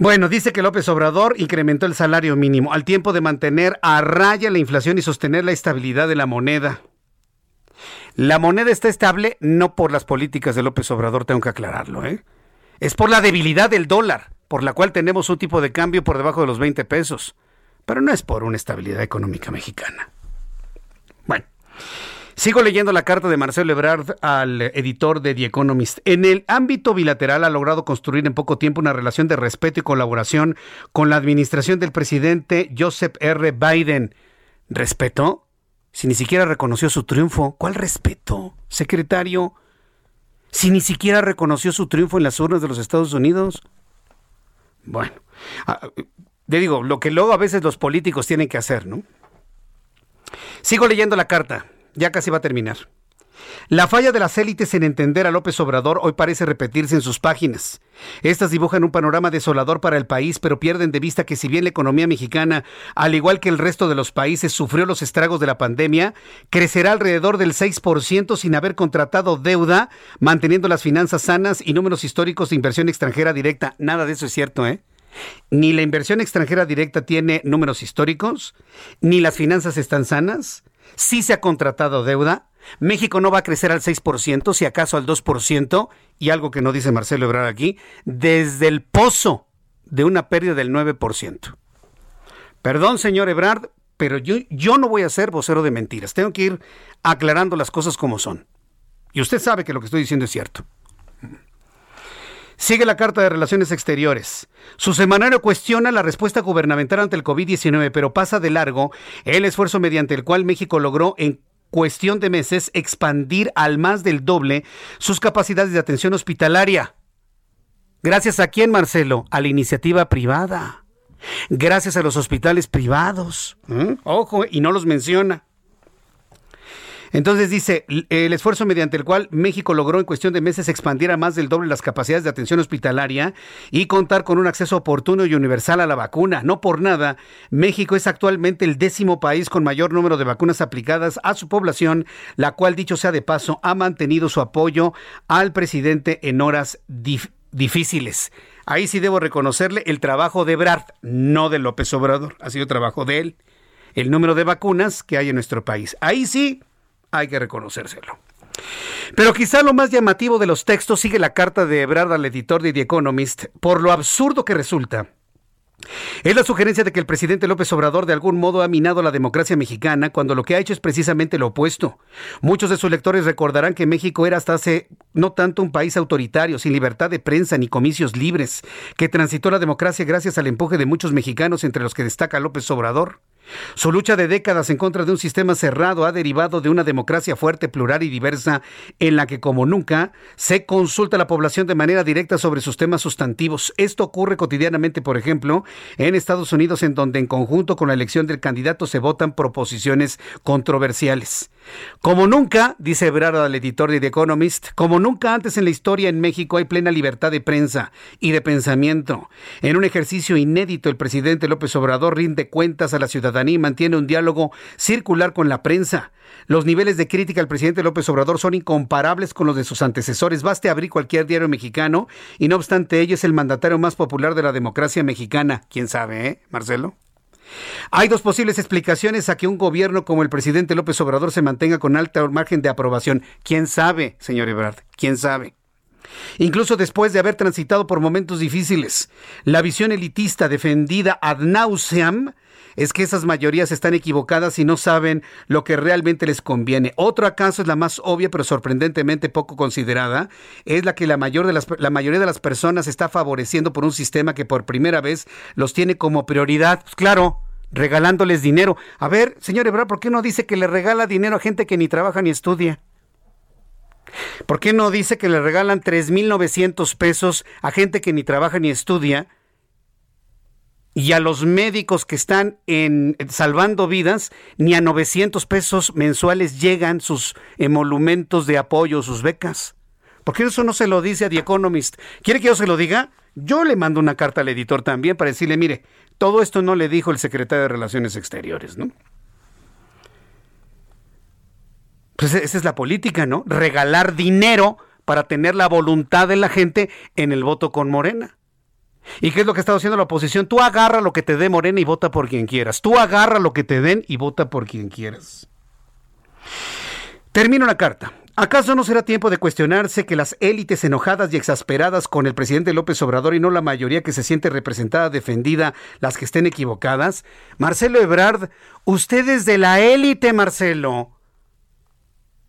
Bueno, dice que López Obrador incrementó el salario mínimo al tiempo de mantener a raya la inflación y sostener la estabilidad de la moneda. La moneda está estable no por las políticas de López Obrador, tengo que aclararlo, ¿eh? Es por la debilidad del dólar, por la cual tenemos un tipo de cambio por debajo de los 20 pesos. Pero no es por una estabilidad económica mexicana. Bueno, sigo leyendo la carta de Marcelo Ebrard al editor de The Economist. En el ámbito bilateral ha logrado construir en poco tiempo una relación de respeto y colaboración con la administración del presidente Joseph R. Biden. ¿Respeto? Si ni siquiera reconoció su triunfo, ¿cuál respeto, secretario? Si ni siquiera reconoció su triunfo en las urnas de los Estados Unidos. Bueno, ah, le digo, lo que luego a veces los políticos tienen que hacer, ¿no? Sigo leyendo la carta, ya casi va a terminar. La falla de las élites en entender a López Obrador hoy parece repetirse en sus páginas. Estas dibujan un panorama desolador para el país, pero pierden de vista que si bien la economía mexicana, al igual que el resto de los países, sufrió los estragos de la pandemia, crecerá alrededor del 6% sin haber contratado deuda, manteniendo las finanzas sanas y números históricos de inversión extranjera directa. Nada de eso es cierto, ¿eh? Ni la inversión extranjera directa tiene números históricos, ni las finanzas están sanas, sí se ha contratado deuda, México no va a crecer al 6%, si acaso al 2%, y algo que no dice Marcelo Ebrard aquí, desde el pozo de una pérdida del 9%. Perdón, señor Ebrard, pero yo, yo no voy a ser vocero de mentiras. Tengo que ir aclarando las cosas como son. Y usted sabe que lo que estoy diciendo es cierto. Sigue la Carta de Relaciones Exteriores. Su semanario cuestiona la respuesta gubernamental ante el COVID-19, pero pasa de largo el esfuerzo mediante el cual México logró en cuestión de meses expandir al más del doble sus capacidades de atención hospitalaria. Gracias a quién, Marcelo? A la iniciativa privada. Gracias a los hospitales privados. ¿Mm? Ojo, y no los menciona. Entonces dice, el esfuerzo mediante el cual México logró en cuestión de meses expandir a más del doble las capacidades de atención hospitalaria y contar con un acceso oportuno y universal a la vacuna. No por nada, México es actualmente el décimo país con mayor número de vacunas aplicadas a su población, la cual, dicho sea de paso, ha mantenido su apoyo al presidente en horas difíciles. Ahí sí debo reconocerle el trabajo de Brad, no de López Obrador, ha sido trabajo de él. El número de vacunas que hay en nuestro país. Ahí sí hay que reconocérselo. Pero quizá lo más llamativo de los textos sigue la carta de Ebrard al editor de The Economist por lo absurdo que resulta. Es la sugerencia de que el presidente López Obrador de algún modo ha minado la democracia mexicana cuando lo que ha hecho es precisamente lo opuesto. Muchos de sus lectores recordarán que México era hasta hace no tanto un país autoritario, sin libertad de prensa ni comicios libres, que transitó la democracia gracias al empuje de muchos mexicanos entre los que destaca López Obrador. Su lucha de décadas en contra de un sistema cerrado ha derivado de una democracia fuerte, plural y diversa, en la que, como nunca, se consulta a la población de manera directa sobre sus temas sustantivos. Esto ocurre cotidianamente, por ejemplo, en Estados Unidos, en donde en conjunto con la elección del candidato se votan proposiciones controversiales. Como nunca, dice Ebrard al editor de The Economist, como nunca antes en la historia en México hay plena libertad de prensa y de pensamiento. En un ejercicio inédito, el presidente López Obrador rinde cuentas a la ciudadanía y mantiene un diálogo circular con la prensa. Los niveles de crítica al presidente López Obrador son incomparables con los de sus antecesores. Baste abrir cualquier diario mexicano y no obstante ello es el mandatario más popular de la democracia mexicana. ¿Quién sabe, eh, Marcelo? Hay dos posibles explicaciones a que un gobierno como el presidente López Obrador se mantenga con alta margen de aprobación. ¿Quién sabe, señor Ebrard? ¿Quién sabe? Incluso después de haber transitado por momentos difíciles, la visión elitista defendida ad nauseam es que esas mayorías están equivocadas y no saben lo que realmente les conviene. Otro acaso es la más obvia pero sorprendentemente poco considerada, es la que la, mayor de las, la mayoría de las personas está favoreciendo por un sistema que por primera vez los tiene como prioridad. Pues claro, regalándoles dinero. A ver, señor Ebrard, ¿por qué no dice que le regala dinero a gente que ni trabaja ni estudia? ¿Por qué no dice que le regalan 3.900 pesos a gente que ni trabaja ni estudia? Y a los médicos que están salvando vidas, ni a 900 pesos mensuales llegan sus emolumentos de apoyo, sus becas. ¿Por qué eso no se lo dice a The Economist? ¿Quiere que yo se lo diga? Yo le mando una carta al editor también para decirle, mire, todo esto no le dijo el secretario de Relaciones Exteriores, ¿no? Pues esa es la política, ¿no? Regalar dinero para tener la voluntad de la gente en el voto con Morena. ¿Y qué es lo que está haciendo la oposición? Tú agarra lo que te dé Morena y vota por quien quieras. Tú agarra lo que te den y vota por quien quieras. Termino la carta. ¿Acaso no será tiempo de cuestionarse que las élites enojadas y exasperadas con el presidente López Obrador y no la mayoría que se siente representada, defendida, las que estén equivocadas? Marcelo Ebrard, usted es de la élite, Marcelo.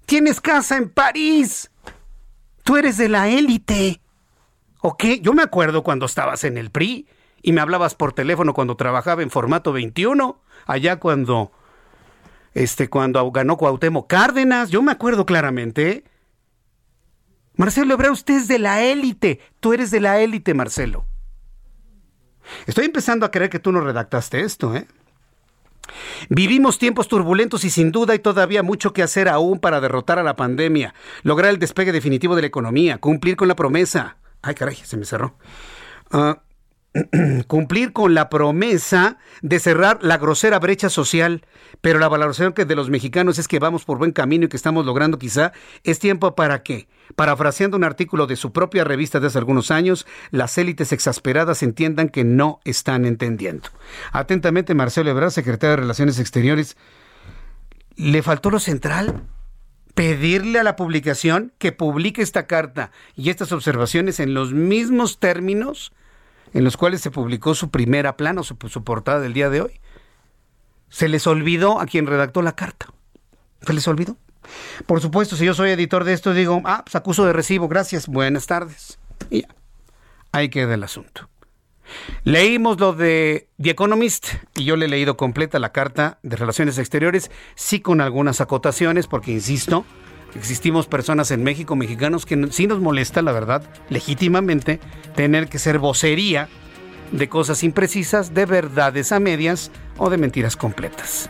Tienes casa en París. Tú eres de la élite. ¿Ok? Yo me acuerdo cuando estabas en el PRI y me hablabas por teléfono cuando trabajaba en formato 21, allá cuando este cuando ganó Cuauhtémoc Cárdenas, yo me acuerdo claramente. Marcelo Ebrard, usted es de la élite, tú eres de la élite, Marcelo. Estoy empezando a creer que tú no redactaste esto, ¿eh? Vivimos tiempos turbulentos y sin duda hay todavía mucho que hacer aún para derrotar a la pandemia, lograr el despegue definitivo de la economía, cumplir con la promesa Ay, caray, se me cerró. Ah, [CLEARS THROAT] cumplir con la promesa de cerrar la grosera brecha social, pero la valoración que de los mexicanos es que vamos por buen camino y que estamos logrando quizá es tiempo para qué. Parafraseando un artículo de su propia revista de hace algunos años, las élites exasperadas entiendan que no están entendiendo. Atentamente, Marcelo Ebrard, secretario de Relaciones Exteriores. ¿Le faltó lo central? Pedirle a la publicación que publique esta carta y estas observaciones en los mismos términos en los cuales se publicó su primera plana o su, portada del día de hoy. Se les olvidó a quien redactó la carta. Se les olvidó. Por supuesto, si yo soy editor de esto, digo, ah, pues acuso de recibo, gracias, buenas tardes. Y ya, ahí queda el asunto. Leímos lo de The Economist y yo le he leído completa la carta de Relaciones Exteriores, sí con algunas acotaciones, porque insisto, existimos personas en México, mexicanos, que sí nos molesta, la verdad, legítimamente, tener que ser vocería de cosas imprecisas, de verdades a medias o de mentiras completas.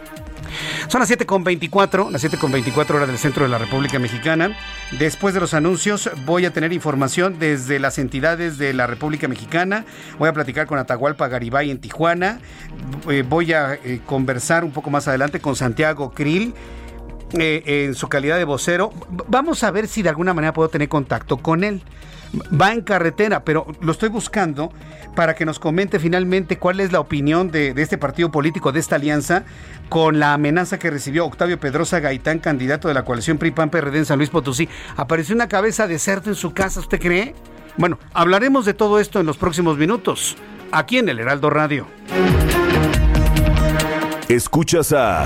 Son las 7.24, las 7.24 horas del centro de la República Mexicana. Después de los anuncios voy a tener información desde las entidades de la República Mexicana. Voy a platicar con Atahualpa Garibay en Tijuana. Eh, voy a eh, conversar un poco más adelante con Santiago Krill. Eh, en su calidad de vocero. Vamos a ver si de alguna manera puedo tener contacto con él va en carretera, pero lo estoy buscando para que nos comente finalmente cuál es la opinión de, este partido político, de esta alianza, con la amenaza que recibió Octavio Pedrosa Gaitán, candidato de la coalición PRI-PAN-PRD en San Luis Potosí. Apareció una cabeza de cerdo en su casa, ¿usted cree? Bueno, hablaremos de todo esto en los próximos minutos, aquí en el Heraldo Radio. Escuchas a...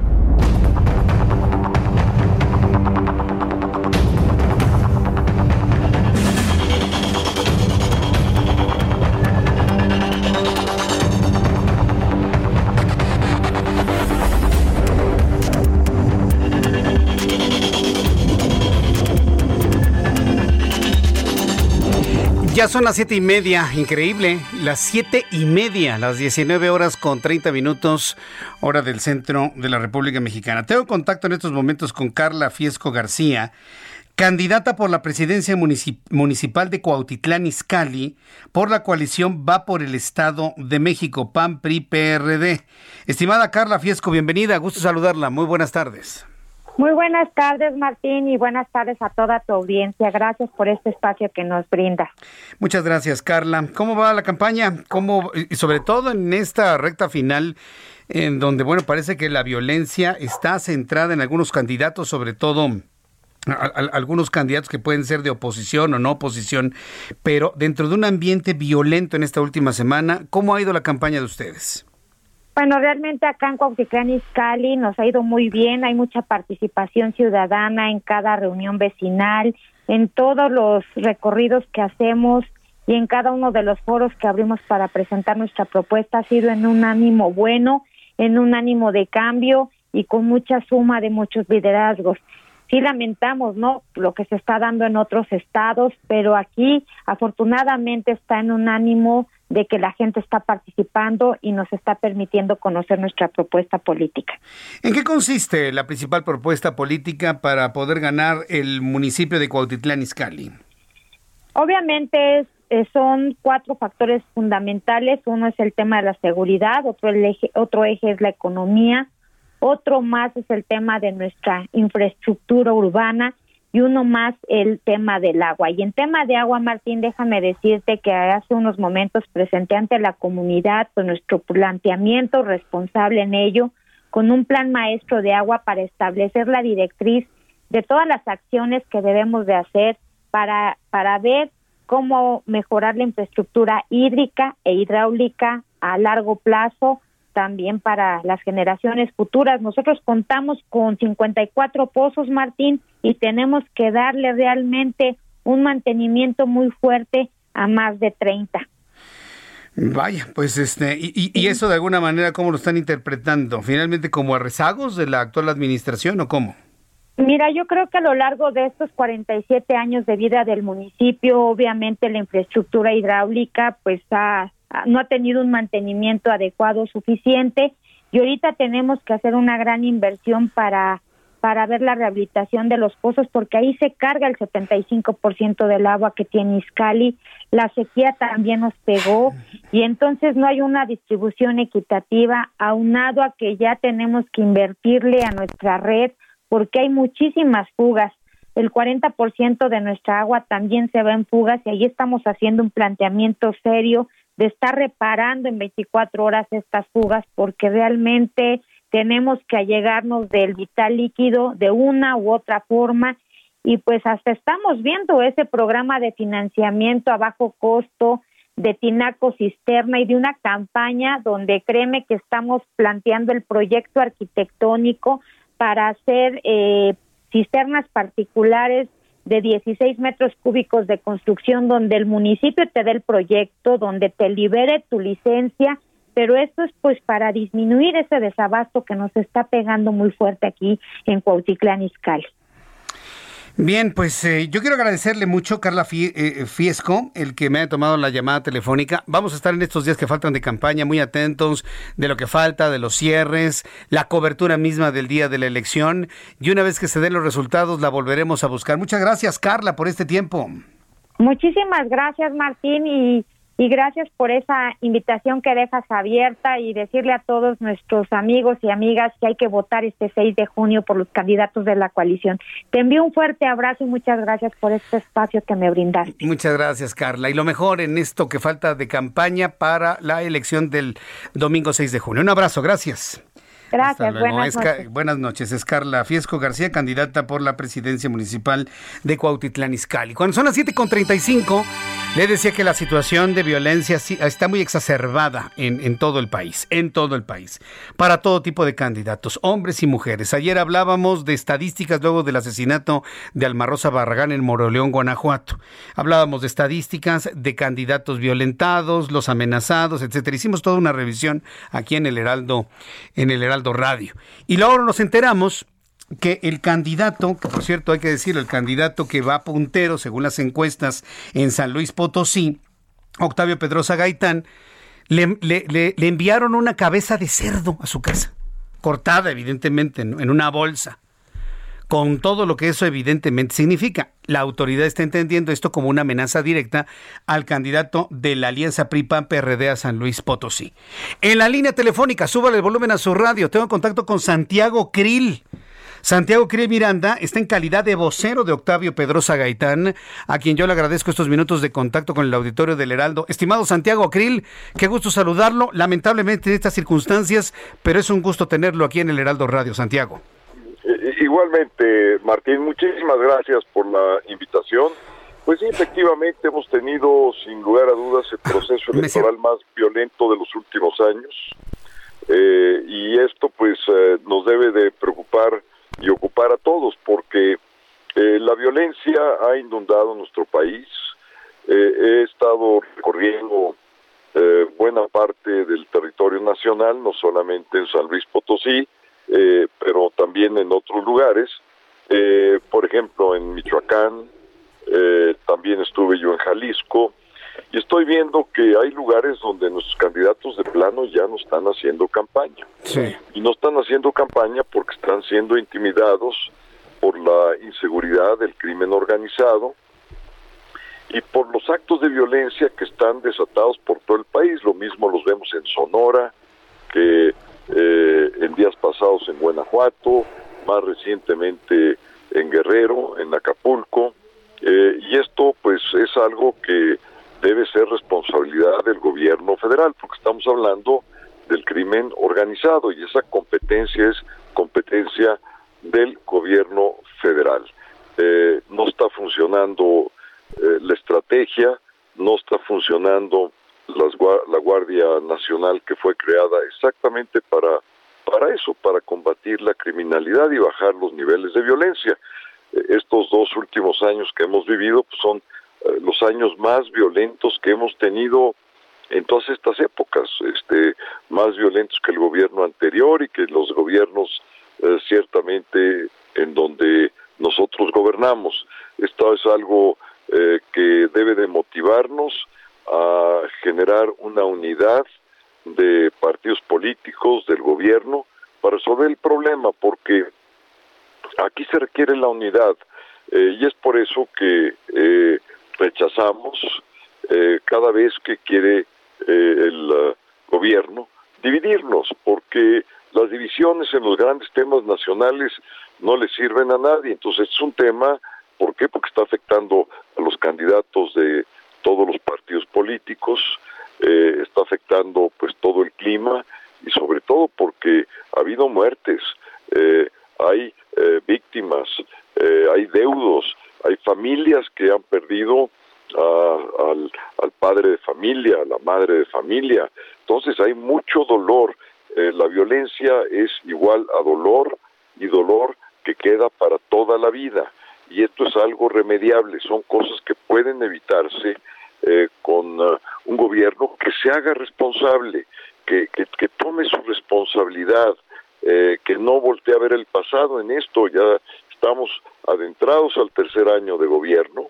Son las siete y media, increíble, las siete y media, las 19 horas con 30 minutos, hora del centro de la República Mexicana. Tengo contacto en estos momentos con Carla Fiesco García, candidata por la presidencia municipal de Cuautitlán Izcalli por la coalición Va por el Estado de México, PAN, PRI, PRD. Estimada Carla Fiesco, bienvenida, gusto saludarla, muy buenas tardes. Muy buenas tardes, Martín, y buenas tardes a toda tu audiencia. Gracias por este espacio que nos brinda. Muchas gracias, Carla. ¿Cómo va la campaña? ¿Cómo, y sobre todo en esta recta final, en donde, bueno, parece que la violencia está centrada en algunos candidatos, sobre todo algunos candidatos que pueden ser de oposición o no oposición, pero dentro de un ambiente violento en esta última semana, ¿cómo ha ido la campaña de ustedes? Bueno, realmente acá en Cuautitlán Izcalli nos ha ido muy bien, hay mucha participación ciudadana en cada reunión vecinal, en todos los recorridos que hacemos y en cada uno de los foros que abrimos para presentar nuestra propuesta ha sido en un ánimo bueno, en un ánimo de cambio y con mucha suma de muchos liderazgos. Sí lamentamos, ¿no? Lo que se está dando en otros estados, pero aquí afortunadamente está en un ánimo de que la gente está participando y nos está permitiendo conocer nuestra propuesta política. ¿En qué consiste la principal propuesta política para poder ganar el municipio de Cuautitlán Izcalli? Obviamente eh, son cuatro factores fundamentales. Uno es el tema de la seguridad, otro, el eje, otro eje es la economía, otro más es el tema de nuestra infraestructura urbana y uno más el tema del agua. Y en tema de agua, Martín, déjame decirte que hace unos momentos presenté ante la comunidad con nuestro planteamiento responsable en ello, con un plan maestro de agua para establecer la directriz de todas las acciones que debemos de hacer para, para ver cómo mejorar la infraestructura hídrica e hidráulica a largo plazo, también para las generaciones futuras. Nosotros contamos con 54 pozos, Martín, y tenemos que darle realmente un mantenimiento muy fuerte a más de 30. Vaya, pues este, y, y, eso de alguna manera, ¿cómo lo están interpretando? ¿Finalmente como a rezagos de la actual administración o cómo? Mira, yo creo que a lo largo de estos 47 años de vida del municipio, obviamente la infraestructura hidráulica pues ha no ha tenido un mantenimiento adecuado suficiente y ahorita tenemos que hacer una gran inversión para para ver la rehabilitación de los pozos porque ahí se carga el 75% del agua que tiene Iscali, la sequía también nos pegó y entonces no hay una distribución equitativa aunado a que ya tenemos que invertirle a nuestra red porque hay muchísimas fugas. El 40% de nuestra agua también se va en fugas y ahí estamos haciendo un planteamiento serio de estar reparando en 24 horas estas fugas porque realmente tenemos que allegarnos del vital líquido de una u otra forma. Y pues hasta estamos viendo ese programa de financiamiento a bajo costo de Tinaco Cisterna y de una campaña donde créeme que estamos planteando el proyecto arquitectónico para hacer eh, cisternas particulares de 16 metros cúbicos de construcción donde el municipio te dé el proyecto, donde te libere tu licencia, pero esto es pues para disminuir ese desabasto que nos está pegando muy fuerte aquí en Cuautitlán Izcalli. Bien, pues eh, yo quiero agradecerle mucho, Carla eh, Fiesco, el que me haya tomado la llamada telefónica. Vamos a estar en estos días que faltan de campaña muy atentos de lo que falta, de los cierres, la cobertura misma del día de la elección. Y una vez que se den los resultados, la volveremos a buscar. Muchas gracias, Carla, por este tiempo. Muchísimas gracias, Martín, y y gracias por esa invitación que dejas abierta y decirle a todos nuestros amigos y amigas que hay que votar este 6 de junio por los candidatos de la coalición. Te envío un fuerte abrazo y muchas gracias por este espacio que me brindaste. Muchas gracias, Carla. Y lo mejor en esto que falta de campaña para la elección del domingo 6 de junio. Un abrazo, gracias. Gracias, buenas noches. buenas noches. Es Carla Fiesco García, candidata por la presidencia municipal de Cuautitlán Izcalli. Cuando son las 7.35, le decía que la situación de violencia está muy exacerbada en, en, todo el país, en todo el país, para todo tipo de candidatos, hombres y mujeres. Ayer hablábamos de estadísticas luego del asesinato de Almarrosa Barragán en Moroleón, Guanajuato. Hablábamos de estadísticas de candidatos violentados, los amenazados, etcétera. Hicimos toda una revisión aquí en el Heraldo, en el Heraldo Radio. Y luego nos enteramos que el candidato, que por cierto hay que decirlo, el candidato que va puntero según las encuestas en San Luis Potosí, Octavio Pedrosa Gaitán, le, le, enviaron una cabeza de cerdo a su casa, cortada evidentemente en una bolsa con todo lo que eso evidentemente significa. La autoridad está entendiendo esto como una amenaza directa al candidato de la alianza PRI-PAN-PRD a San Luis Potosí. En la línea telefónica, súbale el volumen a su radio. Tengo contacto con Santiago Krill. Santiago Krill Miranda está en calidad de vocero de Octavio Pedrosa Gaitán, a quien yo le agradezco estos minutos de contacto con el auditorio del Heraldo. Estimado Santiago Krill, qué gusto saludarlo, lamentablemente en estas circunstancias, pero es un gusto tenerlo aquí en el Heraldo Radio, Santiago. Eh, igualmente, Martín, muchísimas gracias por la invitación. Pues sí, efectivamente hemos tenido, sin lugar a dudas, el proceso electoral más violento de los últimos años. Eh, y esto pues eh, nos debe de preocupar y ocupar a todos, porque la violencia ha inundado nuestro país. he estado recorriendo buena parte del territorio nacional, no solamente en San Luis Potosí, eh, pero también en otros lugares. Eh, por ejemplo, en Michoacán, eh, también estuve yo en Jalisco, y estoy viendo que hay lugares donde nuestros candidatos de plano ya no están haciendo campaña. Y no están haciendo campaña porque están siendo intimidados por la inseguridad del crimen organizado y por los actos de violencia que están desatados por todo el país. Lo mismo los vemos en Sonora, que eh, en días pasados en Guanajuato, más recientemente en Guerrero, en Acapulco, eh, y esto pues es algo que debe ser responsabilidad del gobierno federal, porque estamos hablando del crimen organizado y esa competencia es competencia del gobierno federal. Eh, no está funcionando la estrategia, no está funcionando la Guardia Nacional que fue creada exactamente para, para eso, para combatir la criminalidad y bajar los niveles de violencia. Eh, estos dos últimos años que hemos vivido pues, son eh, los años más violentos que hemos tenido en todas estas épocas, este, más violentos que el gobierno anterior y que los gobiernos eh, ciertamente en donde nosotros gobernamos. Esto es algo que debe de motivarnos a generar una unidad de partidos políticos, del gobierno, para resolver el problema, porque aquí se requiere la unidad eh, y es por eso que eh, rechazamos eh, cada vez que quiere el gobierno dividirnos, porque las divisiones en los grandes temas nacionales no le sirven a nadie. Entonces es un tema, ¿por qué? Porque está afectando a los candidatos de todos los partidos políticos, eh, está afectando pues todo el clima y sobre todo porque ha habido muertes, eh, hay eh, víctimas, hay deudos, hay familias que han perdido al, al, padre de familia, a la madre de familia. Entonces hay mucho dolor. la violencia es igual a dolor y dolor que queda para toda la vida y esto es algo remediable, son cosas que pueden evitarse eh, con uh, un gobierno que se haga responsable, que, que, tome su responsabilidad, eh, que no voltee a ver el pasado. En esto, ya estamos adentrados al tercer año de gobierno,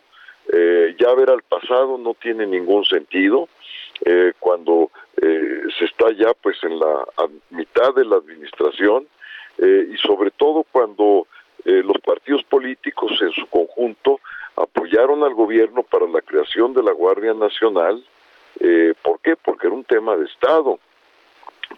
eh, ya ver al pasado no tiene ningún sentido, cuando se está ya pues en la mitad de la administración y sobre todo cuando los partidos políticos en su conjunto apoyaron al gobierno para la creación de la Guardia Nacional. Eh, ¿Por qué? Porque era un tema de Estado,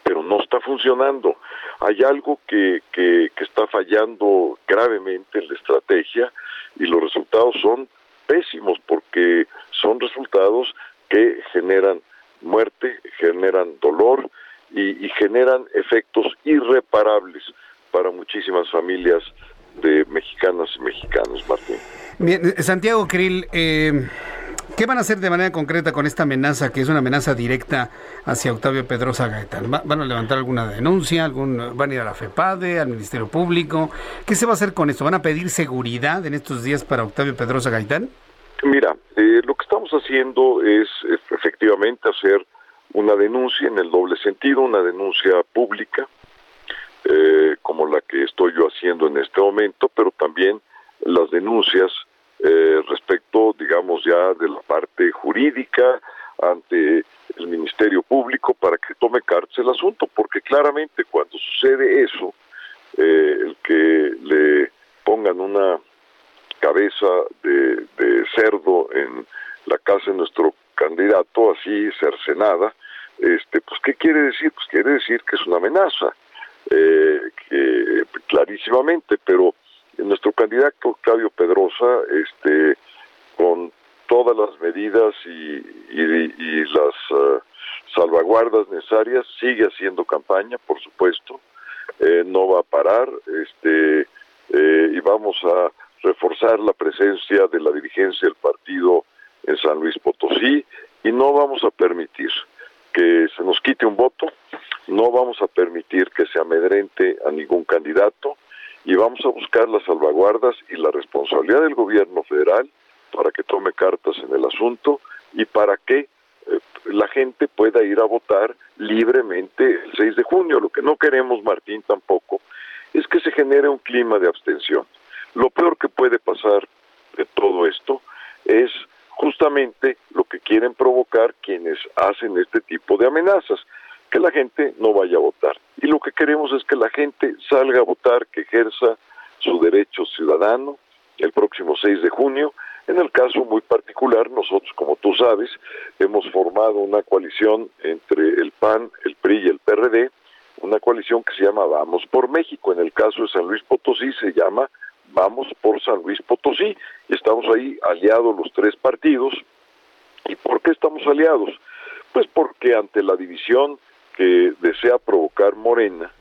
pero no está funcionando. Hay algo que, que, que está fallando gravemente en la estrategia y los resultados son pésimos porque son resultados que generan muerte, generan dolor y, y generan efectos irreparables para muchísimas familias de mexicanas y mexicanos, Martín. Bien, Santiago Krill, eh, ¿qué van a hacer de manera concreta con esta amenaza, que es una amenaza directa hacia Octavio Pedrosa Gaitán? ¿Van a levantar alguna denuncia? Algún, ¿Van a ir a la FEPADE, al Ministerio Público? ¿Qué se va a hacer con esto? ¿Van a pedir seguridad en estos días para Octavio Pedrosa Gaitán? Mira, eh, lo que estamos haciendo es efectivamente hacer una denuncia en el doble sentido, una denuncia pública, eh, como la que estoy yo haciendo en este momento, pero también las denuncias eh, respecto, digamos, ya de la parte jurídica ante el Ministerio Público para que tome cartas el asunto, porque claramente cuando sucede eso, eh, el que le pongan una cabeza de, de, cerdo en la casa de nuestro candidato, así cercenada, este, pues ¿qué quiere decir? Pues quiere decir que es una amenaza, eh, que clarísimamente, pero nuestro candidato Claudio Pedrosa, este, con todas las medidas y, las uh, salvaguardas necesarias, sigue haciendo campaña, por supuesto, eh, no va a parar, este, eh, y vamos a reforzar la presencia de la dirigencia del partido en San Luis Potosí y no vamos a permitir que se nos quite un voto, no vamos a permitir que se amedrente a ningún candidato y vamos a buscar las salvaguardas y la responsabilidad del gobierno federal para que tome cartas en el asunto y para que eh, la gente pueda ir a votar libremente el 6 de junio. Lo que no queremos, Martín, tampoco, es que se genere un clima de abstención. Lo peor que puede pasar de todo esto es justamente lo que quieren provocar quienes hacen este tipo de amenazas, que la gente no vaya a votar. Y lo que queremos es que la gente salga a votar, que ejerza su derecho ciudadano el próximo 6 de junio. En el caso muy particular, nosotros, como tú sabes, hemos formado una coalición entre el PAN, el PRI y el PRD, una coalición que se llama Vamos por México. En el caso de San Luis Potosí se llama Vamos por San Luis Potosí. Y estamos ahí aliados los tres partidos. ¿Y por qué estamos aliados? Pues porque ante la división que desea provocar Morena,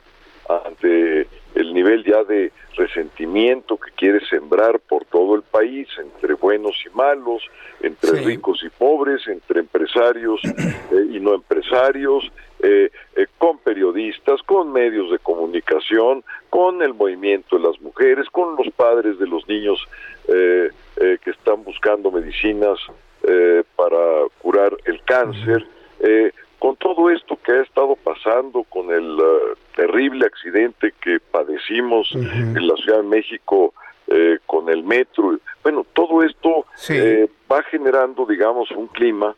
ante el nivel ya de resentimiento que quiere sembrar por todo el país, entre buenos y malos, entre ricos y pobres, entre empresarios eh, y no empresarios, eh, eh, con periodistas, con medios de comunicación, con el movimiento de las mujeres, con los padres de los niños que están buscando medicinas para curar el cáncer. Con todo esto que ha estado pasando, con el uh, terrible accidente que padecimos en la Ciudad de México eh, con el metro, bueno, todo esto eh, va generando, digamos, un clima,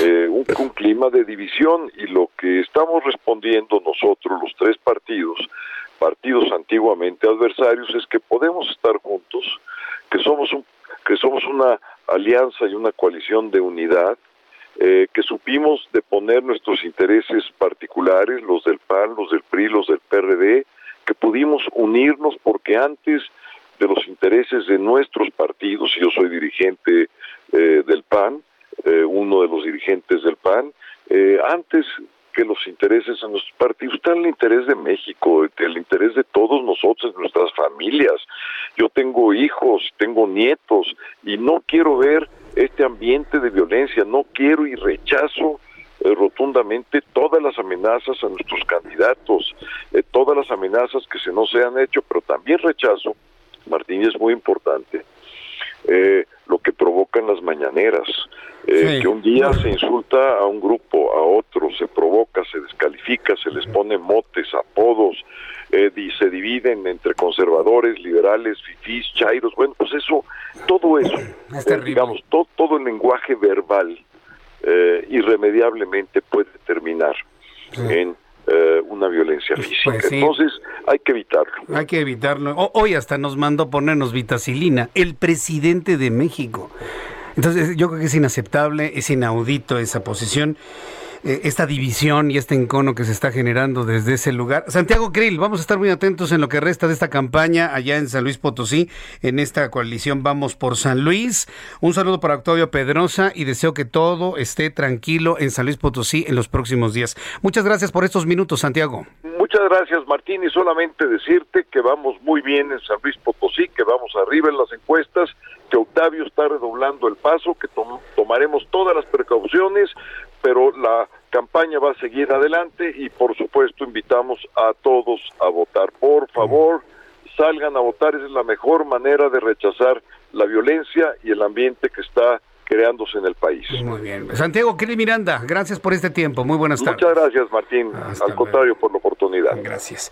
eh, un, clima de división y lo que estamos respondiendo nosotros, los tres partidos, partidos antiguamente adversarios, es que podemos estar juntos, que somos un, que somos una alianza y una coalición de unidad, eh, que supimos de poner nuestros intereses particulares, los del PAN, los del PRI, los del PRD, que pudimos unirnos porque antes de los intereses de nuestros partidos, yo soy dirigente eh, del PAN, eh, uno de los dirigentes del PAN, antes que los intereses de nuestros partidos, está el interés de México, el interés de todos nosotros, nuestras familias. Yo tengo hijos, tengo nietos y no quiero ver este ambiente de violencia. No quiero y rechazo eh, rotundamente todas las amenazas a nuestros candidatos, eh, todas las amenazas que se nos han hecho, pero también rechazo, Martín, es muy importante, eh, lo que provocan las mañaneras, que un día se insulta a un grupo, a otro, se provoca, se descalifica, se les pone motes, apodos, y se dividen entre conservadores, liberales, fifís, chairos, bueno, pues eso, todo eso, eh, digamos, todo, todo el lenguaje verbal eh, irremediablemente puede terminar en eh, una violencia pues física. Entonces hay que evitarlo. Hay que evitarlo. hoy hasta nos mandó ponernos vitacilina, el presidente de México. Entonces yo creo que es inaceptable, es inaudito esa posición. Eh, esta división y este encono que se está generando desde ese lugar. Santiago Krill, vamos a estar muy atentos en lo que resta de esta campaña allá en San Luis Potosí, en esta coalición Vamos por San Luis. Un saludo para Octavio Pedrosa y deseo que todo esté tranquilo en San Luis Potosí en los próximos días. Muchas gracias por estos minutos, Santiago. Muchas gracias, Martín, y solamente decirte que vamos muy bien en San Luis Potosí, que vamos arriba en las encuestas, que Octavio está redoblando el paso, que tomaremos todas las precauciones pero la campaña va a seguir adelante y por supuesto invitamos a todos a votar. Por favor, salgan a votar, es la mejor manera de rechazar la violencia y el ambiente que está creándose en el país. Muy bien. Santiago Kili Miranda, gracias por este tiempo. Muy buenas tardes. Muchas gracias, Martín. Al contrario, por la oportunidad. Gracias.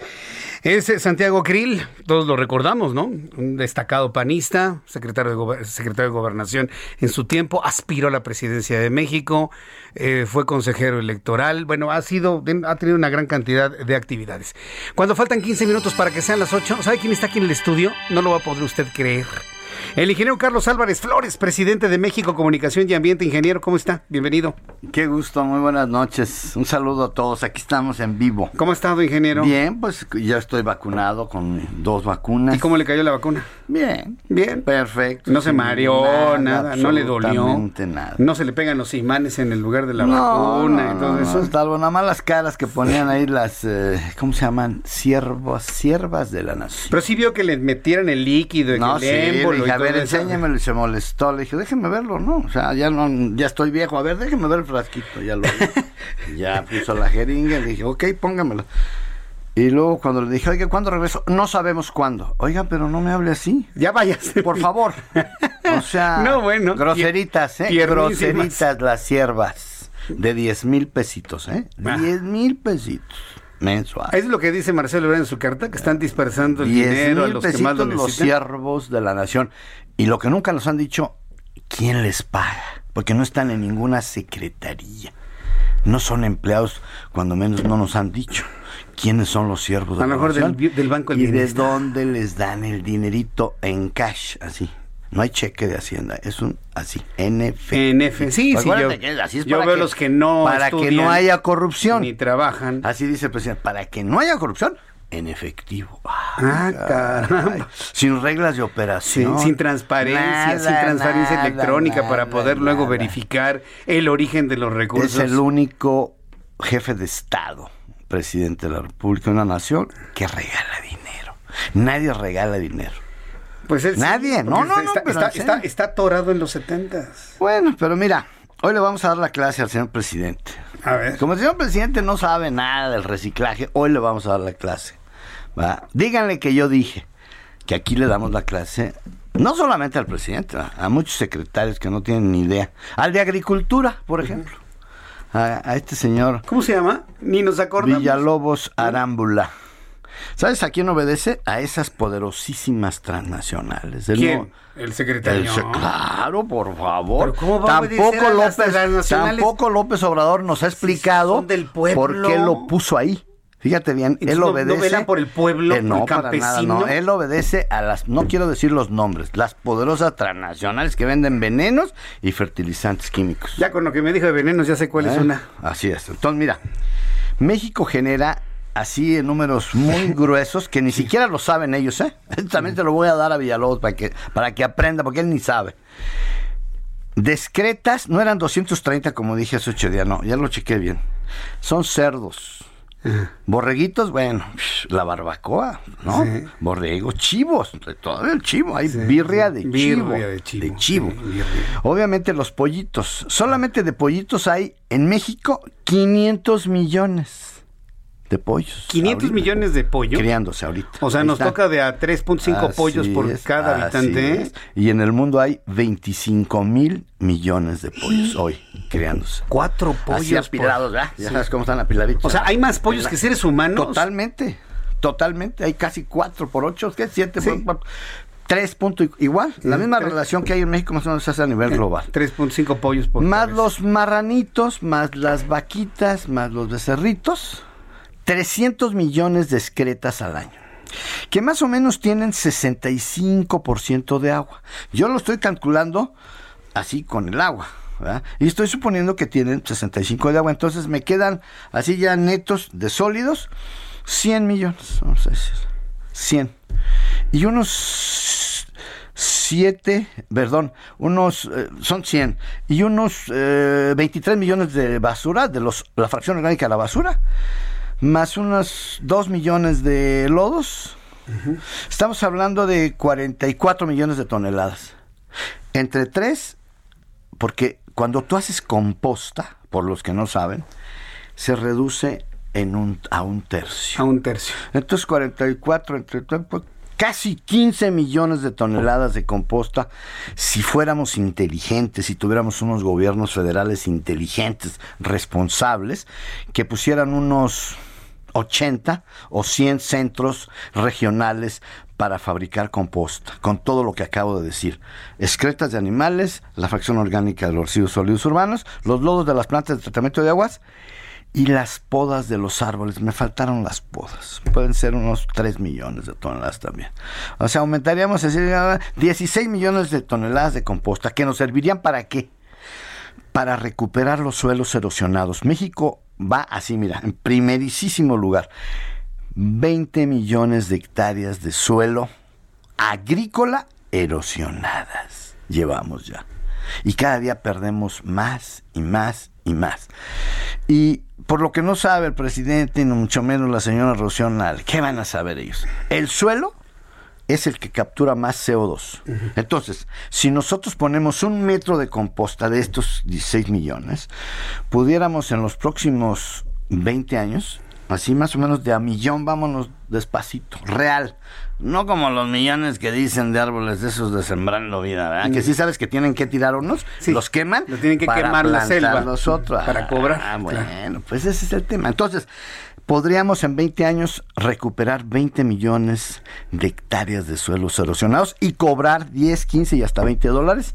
Es Santiago Krill, todos lo recordamos, ¿no? Un destacado panista, secretario de, secretario de Gobernación en su tiempo, aspiró a la presidencia de México, eh, fue consejero electoral, bueno, ha sido, ha tenido una gran cantidad de actividades. Cuando faltan 15 minutos para que sean las 8, ¿sabe quién está aquí en el estudio? No lo va a poder usted creer. El ingeniero Carlos Álvarez Flores, presidente de México Comunicación y Ambiente. Ingeniero, ¿cómo está? Bienvenido. Qué gusto, muy buenas noches. Un saludo a todos. Aquí estamos en vivo. ¿Cómo ha estado, ingeniero? Bien, pues ya estoy vacunado con dos vacunas. ¿Y cómo le cayó la vacuna? Bien. Bien. Perfecto. No se mareó, nada, no le dolió. nada. No se le pegan los imanes en el lugar de la vacuna. No, eso. Salvo nada más las caras que ponían ahí las, eh, ¿cómo se llaman? Siervas, siervas de la nación. Pero sí vio que le metieran el líquido, no, el sí, émbolo a ver, enséñamelo y se molestó. Le dije, déjeme verlo, ¿no? O sea, ya no, ya estoy viejo. A ver, déjeme ver el frasquito. Ya lo [LAUGHS] Ya puso la jeringa. Le dije, ok, póngamelo. Y luego cuando le dije, oiga, ¿cuándo regreso? No sabemos cuándo. Oiga, pero no me hable así. Ya váyase. Por favor. O sea, [LAUGHS] no, bueno. groseritas, ¿eh? Groseritas las siervas. De 10 mil pesitos, ¿eh? 10 mil pesitos mensual. Es lo que dice Marcelo Ebrard en su carta, que están dispersando el dinero a los que más lo necesitan. los siervos de la nación. Y lo que nunca nos han dicho, ¿quién les paga? Porque no están en ninguna secretaría. No son empleados, cuando menos no nos han dicho quiénes son los siervos de a lo mejor del, del, Banco del Y de dónde les dan el dinerito en cash, así. No hay cheque de Hacienda, es un así, NF. NF, sí, sí, yo, así es yo veo los que no Para que no haya corrupción. Ni trabajan. Así dice el presidente, para que no haya corrupción, en efectivo. Ah, caramba. Sin reglas de operación. sin transparencia, sin transparencia electrónica para poder luego verificar el origen de los recursos. Es el único jefe de Estado, presidente de la República, una nación, que regala dinero. Nadie regala dinero. Pues él Nadie, no, no, está, no, está, está, atorado en los setentas. Bueno, pero mira, hoy le vamos a dar la clase al señor presidente. A ver. Como el señor presidente no sabe nada del reciclaje, hoy le vamos a dar la clase. ¿va? Díganle que yo dije que aquí le damos la clase no solamente al presidente, a muchos secretarios que no tienen ni idea. Al de Agricultura, por ejemplo. A, este señor. ¿Cómo se llama? Ni nos acordamos. Villalobos Arámbula. ¿Sabes a quién obedece? A esas poderosísimas transnacionales. ¿Quién? El secretario. claro, por favor. ¿cómo tampoco López, tampoco López Obrador nos ha explicado por qué lo puso ahí. Fíjate bien, él obedece. No por el pueblo, eh, no, Para nada, no, él obedece a las, no quiero decir los nombres, las poderosas transnacionales que venden venenos y fertilizantes químicos. Ya con lo que me dijo de venenos, ya sé cuál es ¿Eh? una. Así es. Entonces, mira, México genera así en números muy [LAUGHS] gruesos que ni siquiera lo saben ellos, ¿eh? [LAUGHS] También te lo voy a dar a Villalobos para que, para que aprenda, porque él ni sabe. Discretas, no eran 230 como dije hace ocho días, no, ya lo chequé bien. Son cerdos. Borreguitos, bueno, la barbacoa, ¿no? Borregos, chivos, todavía el chivo, hay birria de chivo. de chivo. Obviamente los pollitos, solamente de pollitos hay en México 500 millones de pollos. 500 millones de pollos. Criándose ahorita. O sea, nos toca de a 3.5 pollos por cada habitante. Y en el mundo hay 25 mil millones de pollos hoy criándose. Cuatro pollos. Así apilados, ¿verdad? Ya sabes cómo están apiladitos. O sea, hay más pollos que seres humanos. Totalmente. Totalmente. Hay casi cuatro por ocho. ¿Qué? Siete por cuatro. Tres puntos igual, la misma relación que hay en México más o menos se hace a nivel global. 3.5 pollos por Más los marranitos, más las vaquitas, más los becerritos, 300 millones de excretas al año que más o menos tienen 65% de agua. Yo lo estoy calculando así con el agua. Y estoy suponiendo que tienen 65 de agua. Entonces me quedan así ya netos de sólidos 100 millones. Vamos a decir. 100. Y unos 7, perdón, unos, eh, son 100. Y unos 23 eh, millones de basura, de los, la fracción orgánica de la basura más unos 2 millones de lodos. Estamos hablando de 44 millones de toneladas. Entre 3, porque cuando tú haces composta, por los que no saben, se reduce en un, a un tercio. A un tercio. Entonces 44 entre casi 15 millones de toneladas de composta si fuéramos inteligentes, si tuviéramos unos gobiernos federales inteligentes, responsables, que pusieran unos 80 o 100 centros regionales para fabricar composta, con todo lo que acabo de decir. Excretas de animales, la fracción orgánica de los residuos sólidos urbanos, los lodos de las plantas de tratamiento de aguas y las podas de los árboles. Me faltaron las podas. Pueden ser unos 3 millones de toneladas también. O sea, aumentaríamos así, 16 millones de toneladas de composta que nos servirían para qué? Para recuperar los suelos erosionados. México va así, mira, en primerísimo lugar. 20 millones de hectáreas de suelo agrícola erosionadas. Llevamos ya. Y cada día perdemos más y más y más. Y por lo que no sabe el presidente, ni mucho menos la señora Rocional, ¿qué van a saber ellos? El suelo es el que captura más CO2. Entonces, si nosotros ponemos un metro de composta de estos 16 millones, pudiéramos en los próximos 20 años Así más o menos de a millón, vámonos despacito, real. No como los millones que dicen de árboles de esos de sembrando vida, ¿verdad? Que sí sabes que tienen que tirar unos, los queman. Los tienen que quemar la selva. Los otros. Para cobrar. Ah, bueno, pues ese es el tema. Entonces, podríamos en 20 años recuperar 20 millones de hectáreas de suelos erosionados y cobrar 10, 15 y hasta 20 dólares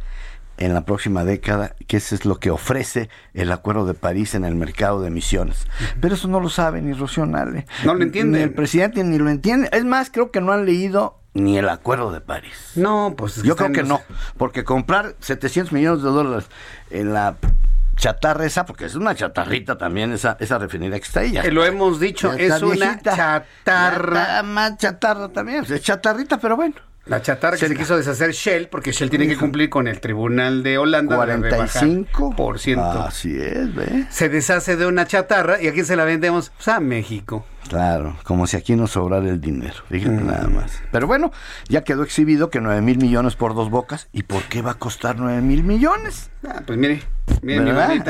en la próxima década, que eso es lo que ofrece el Acuerdo de París en el mercado de emisiones. Pero eso no lo sabe ni Rocío Nale. No lo entiende. Ni el presidente ni lo entiende. Es más, creo que no han leído ni el Acuerdo de París. No, pues... Yo creo que no, porque comprar 700 millones de dólares en la chatarra esa, porque es una chatarrita también esa, esa refinería que está ahí. Eh, lo hemos dicho, es una chatarra. más chatarra también, es chatarrita, pero bueno. La chatarra que se quiso deshacer Shell, porque Shell tiene que cumplir con el Tribunal de Holanda. 45%. Así es, ¿ve? Se deshace de una chatarra y a quién se la vendemos? Pues a México. Claro, como si aquí nos sobrara el dinero. Fíjate mm. nada más. Pero bueno, ya quedó exhibido que 9 mil millones por dos bocas. ¿Y por qué va a costar 9 mil millones? Ah, pues mire, mire mi [LAUGHS]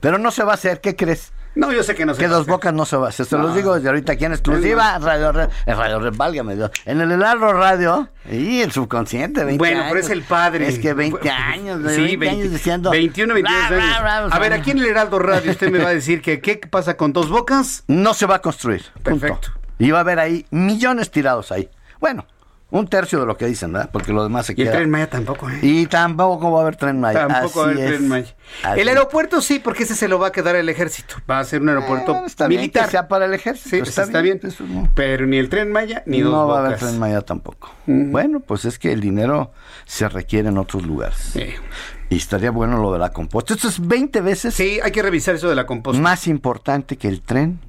Pero no se va a hacer, ¿qué crees? No, yo sé que no se Que dos bocas no se va. Se, se los digo desde ahorita aquí en exclusiva. Radio, en Radio válgame Dios. En el Heraldo Radio. Y el subconsciente, 20 Bueno, pero es el padre. Es que 20 años. sí, 20, años diciendo. 21, 22 años. a ver, aquí en el Heraldo Radio usted me va a decir que qué pasa con dos bocas. No se va a construir. Perfecto. Y va a haber ahí millones tirados ahí. Bueno, un tercio de lo que dicen, ¿verdad? Porque lo demás se queda. Y el tren Maya tampoco, ¿eh? Y tampoco va a haber tren Maya. Tampoco va a haber tren Maya. el aeropuerto sí, porque ese se lo va a quedar el ejército. Va a ser un aeropuerto militar. Bien que sea para el ejército. Sí, está, bien. Pero ni el tren Maya ni dos No va a haber tren Maya tampoco. Bueno, pues es que el dinero se requiere en otros lugares. Sí. Y estaría bueno lo de la composta. Esto es 20 veces. Sí, hay que revisar eso de la composta. Más importante que el tren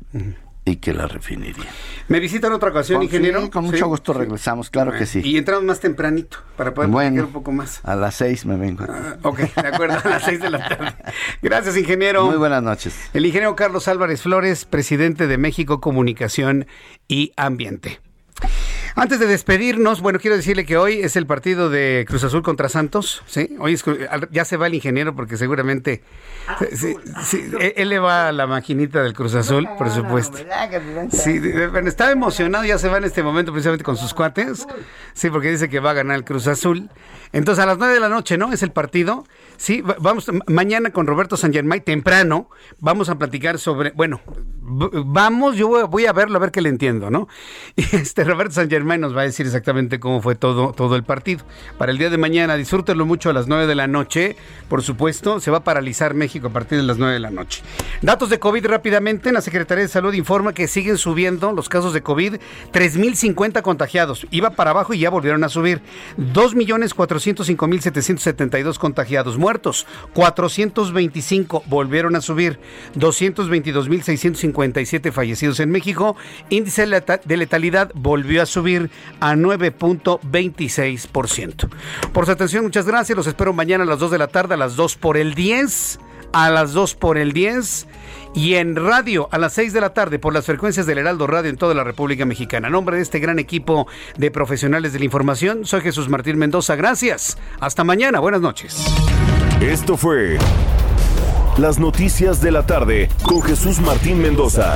y que la refinería. ¿Me visitan otra ocasión, ingeniero? con mucho gusto regresamos, claro que sí. Y entramos más tempranito para poder bueno, un poco más. A las seis me vengo. Ah, ok, de acuerdo, a las seis de la tarde. Gracias, ingeniero. Muy buenas noches. El ingeniero Carlos Álvarez Flores, presidente de México Comunicación y Ambiente. Antes de despedirnos, bueno, quiero decirle que hoy es el partido de Cruz Azul contra Santos, ¿sí? Hoy ya se va el ingeniero porque seguramente él le va a la maquinita del Cruz Azul, por supuesto. Sí, bueno, estaba emocionado, ya se va en este momento precisamente con sus cuates, sí, porque dice que va a ganar el Cruz Azul. Entonces a las nueve de la noche, ¿no? Es el partido. Sí, vamos mañana con Roberto San Germán temprano vamos a platicar sobre, bueno, vamos, yo voy a verlo a ver qué le entiendo, ¿no? [LAUGHS] Y este Roberto San Germán nos va a decir exactamente cómo fue todo todo el partido. Para el día de mañana, disfrútenlo mucho a las nueve de la noche, por supuesto, se va a paralizar México a partir de las nueve de la noche. Datos de COVID rápidamente, la Secretaría de Salud informa que siguen subiendo los casos de COVID, 3050 contagiados. Iba para abajo y ya volvieron a subir. 2 millones 405.772 contagiados muertos, 425 volvieron a subir, 222.657 fallecidos en México, índice de letalidad volvió a subir a 9.26%. Por su atención, muchas gracias, los espero mañana a las 2 de la tarde, a las 2 por el 10, a las 2 por el 10 y en radio a las 6 de la tarde por las frecuencias del Heraldo Radio en toda la República Mexicana. A nombre de este gran equipo de profesionales de la información, soy Jesús Martín Mendoza. Gracias. Hasta mañana. Buenas noches. Esto fue Las Noticias de la Tarde con Jesús Martín Mendoza.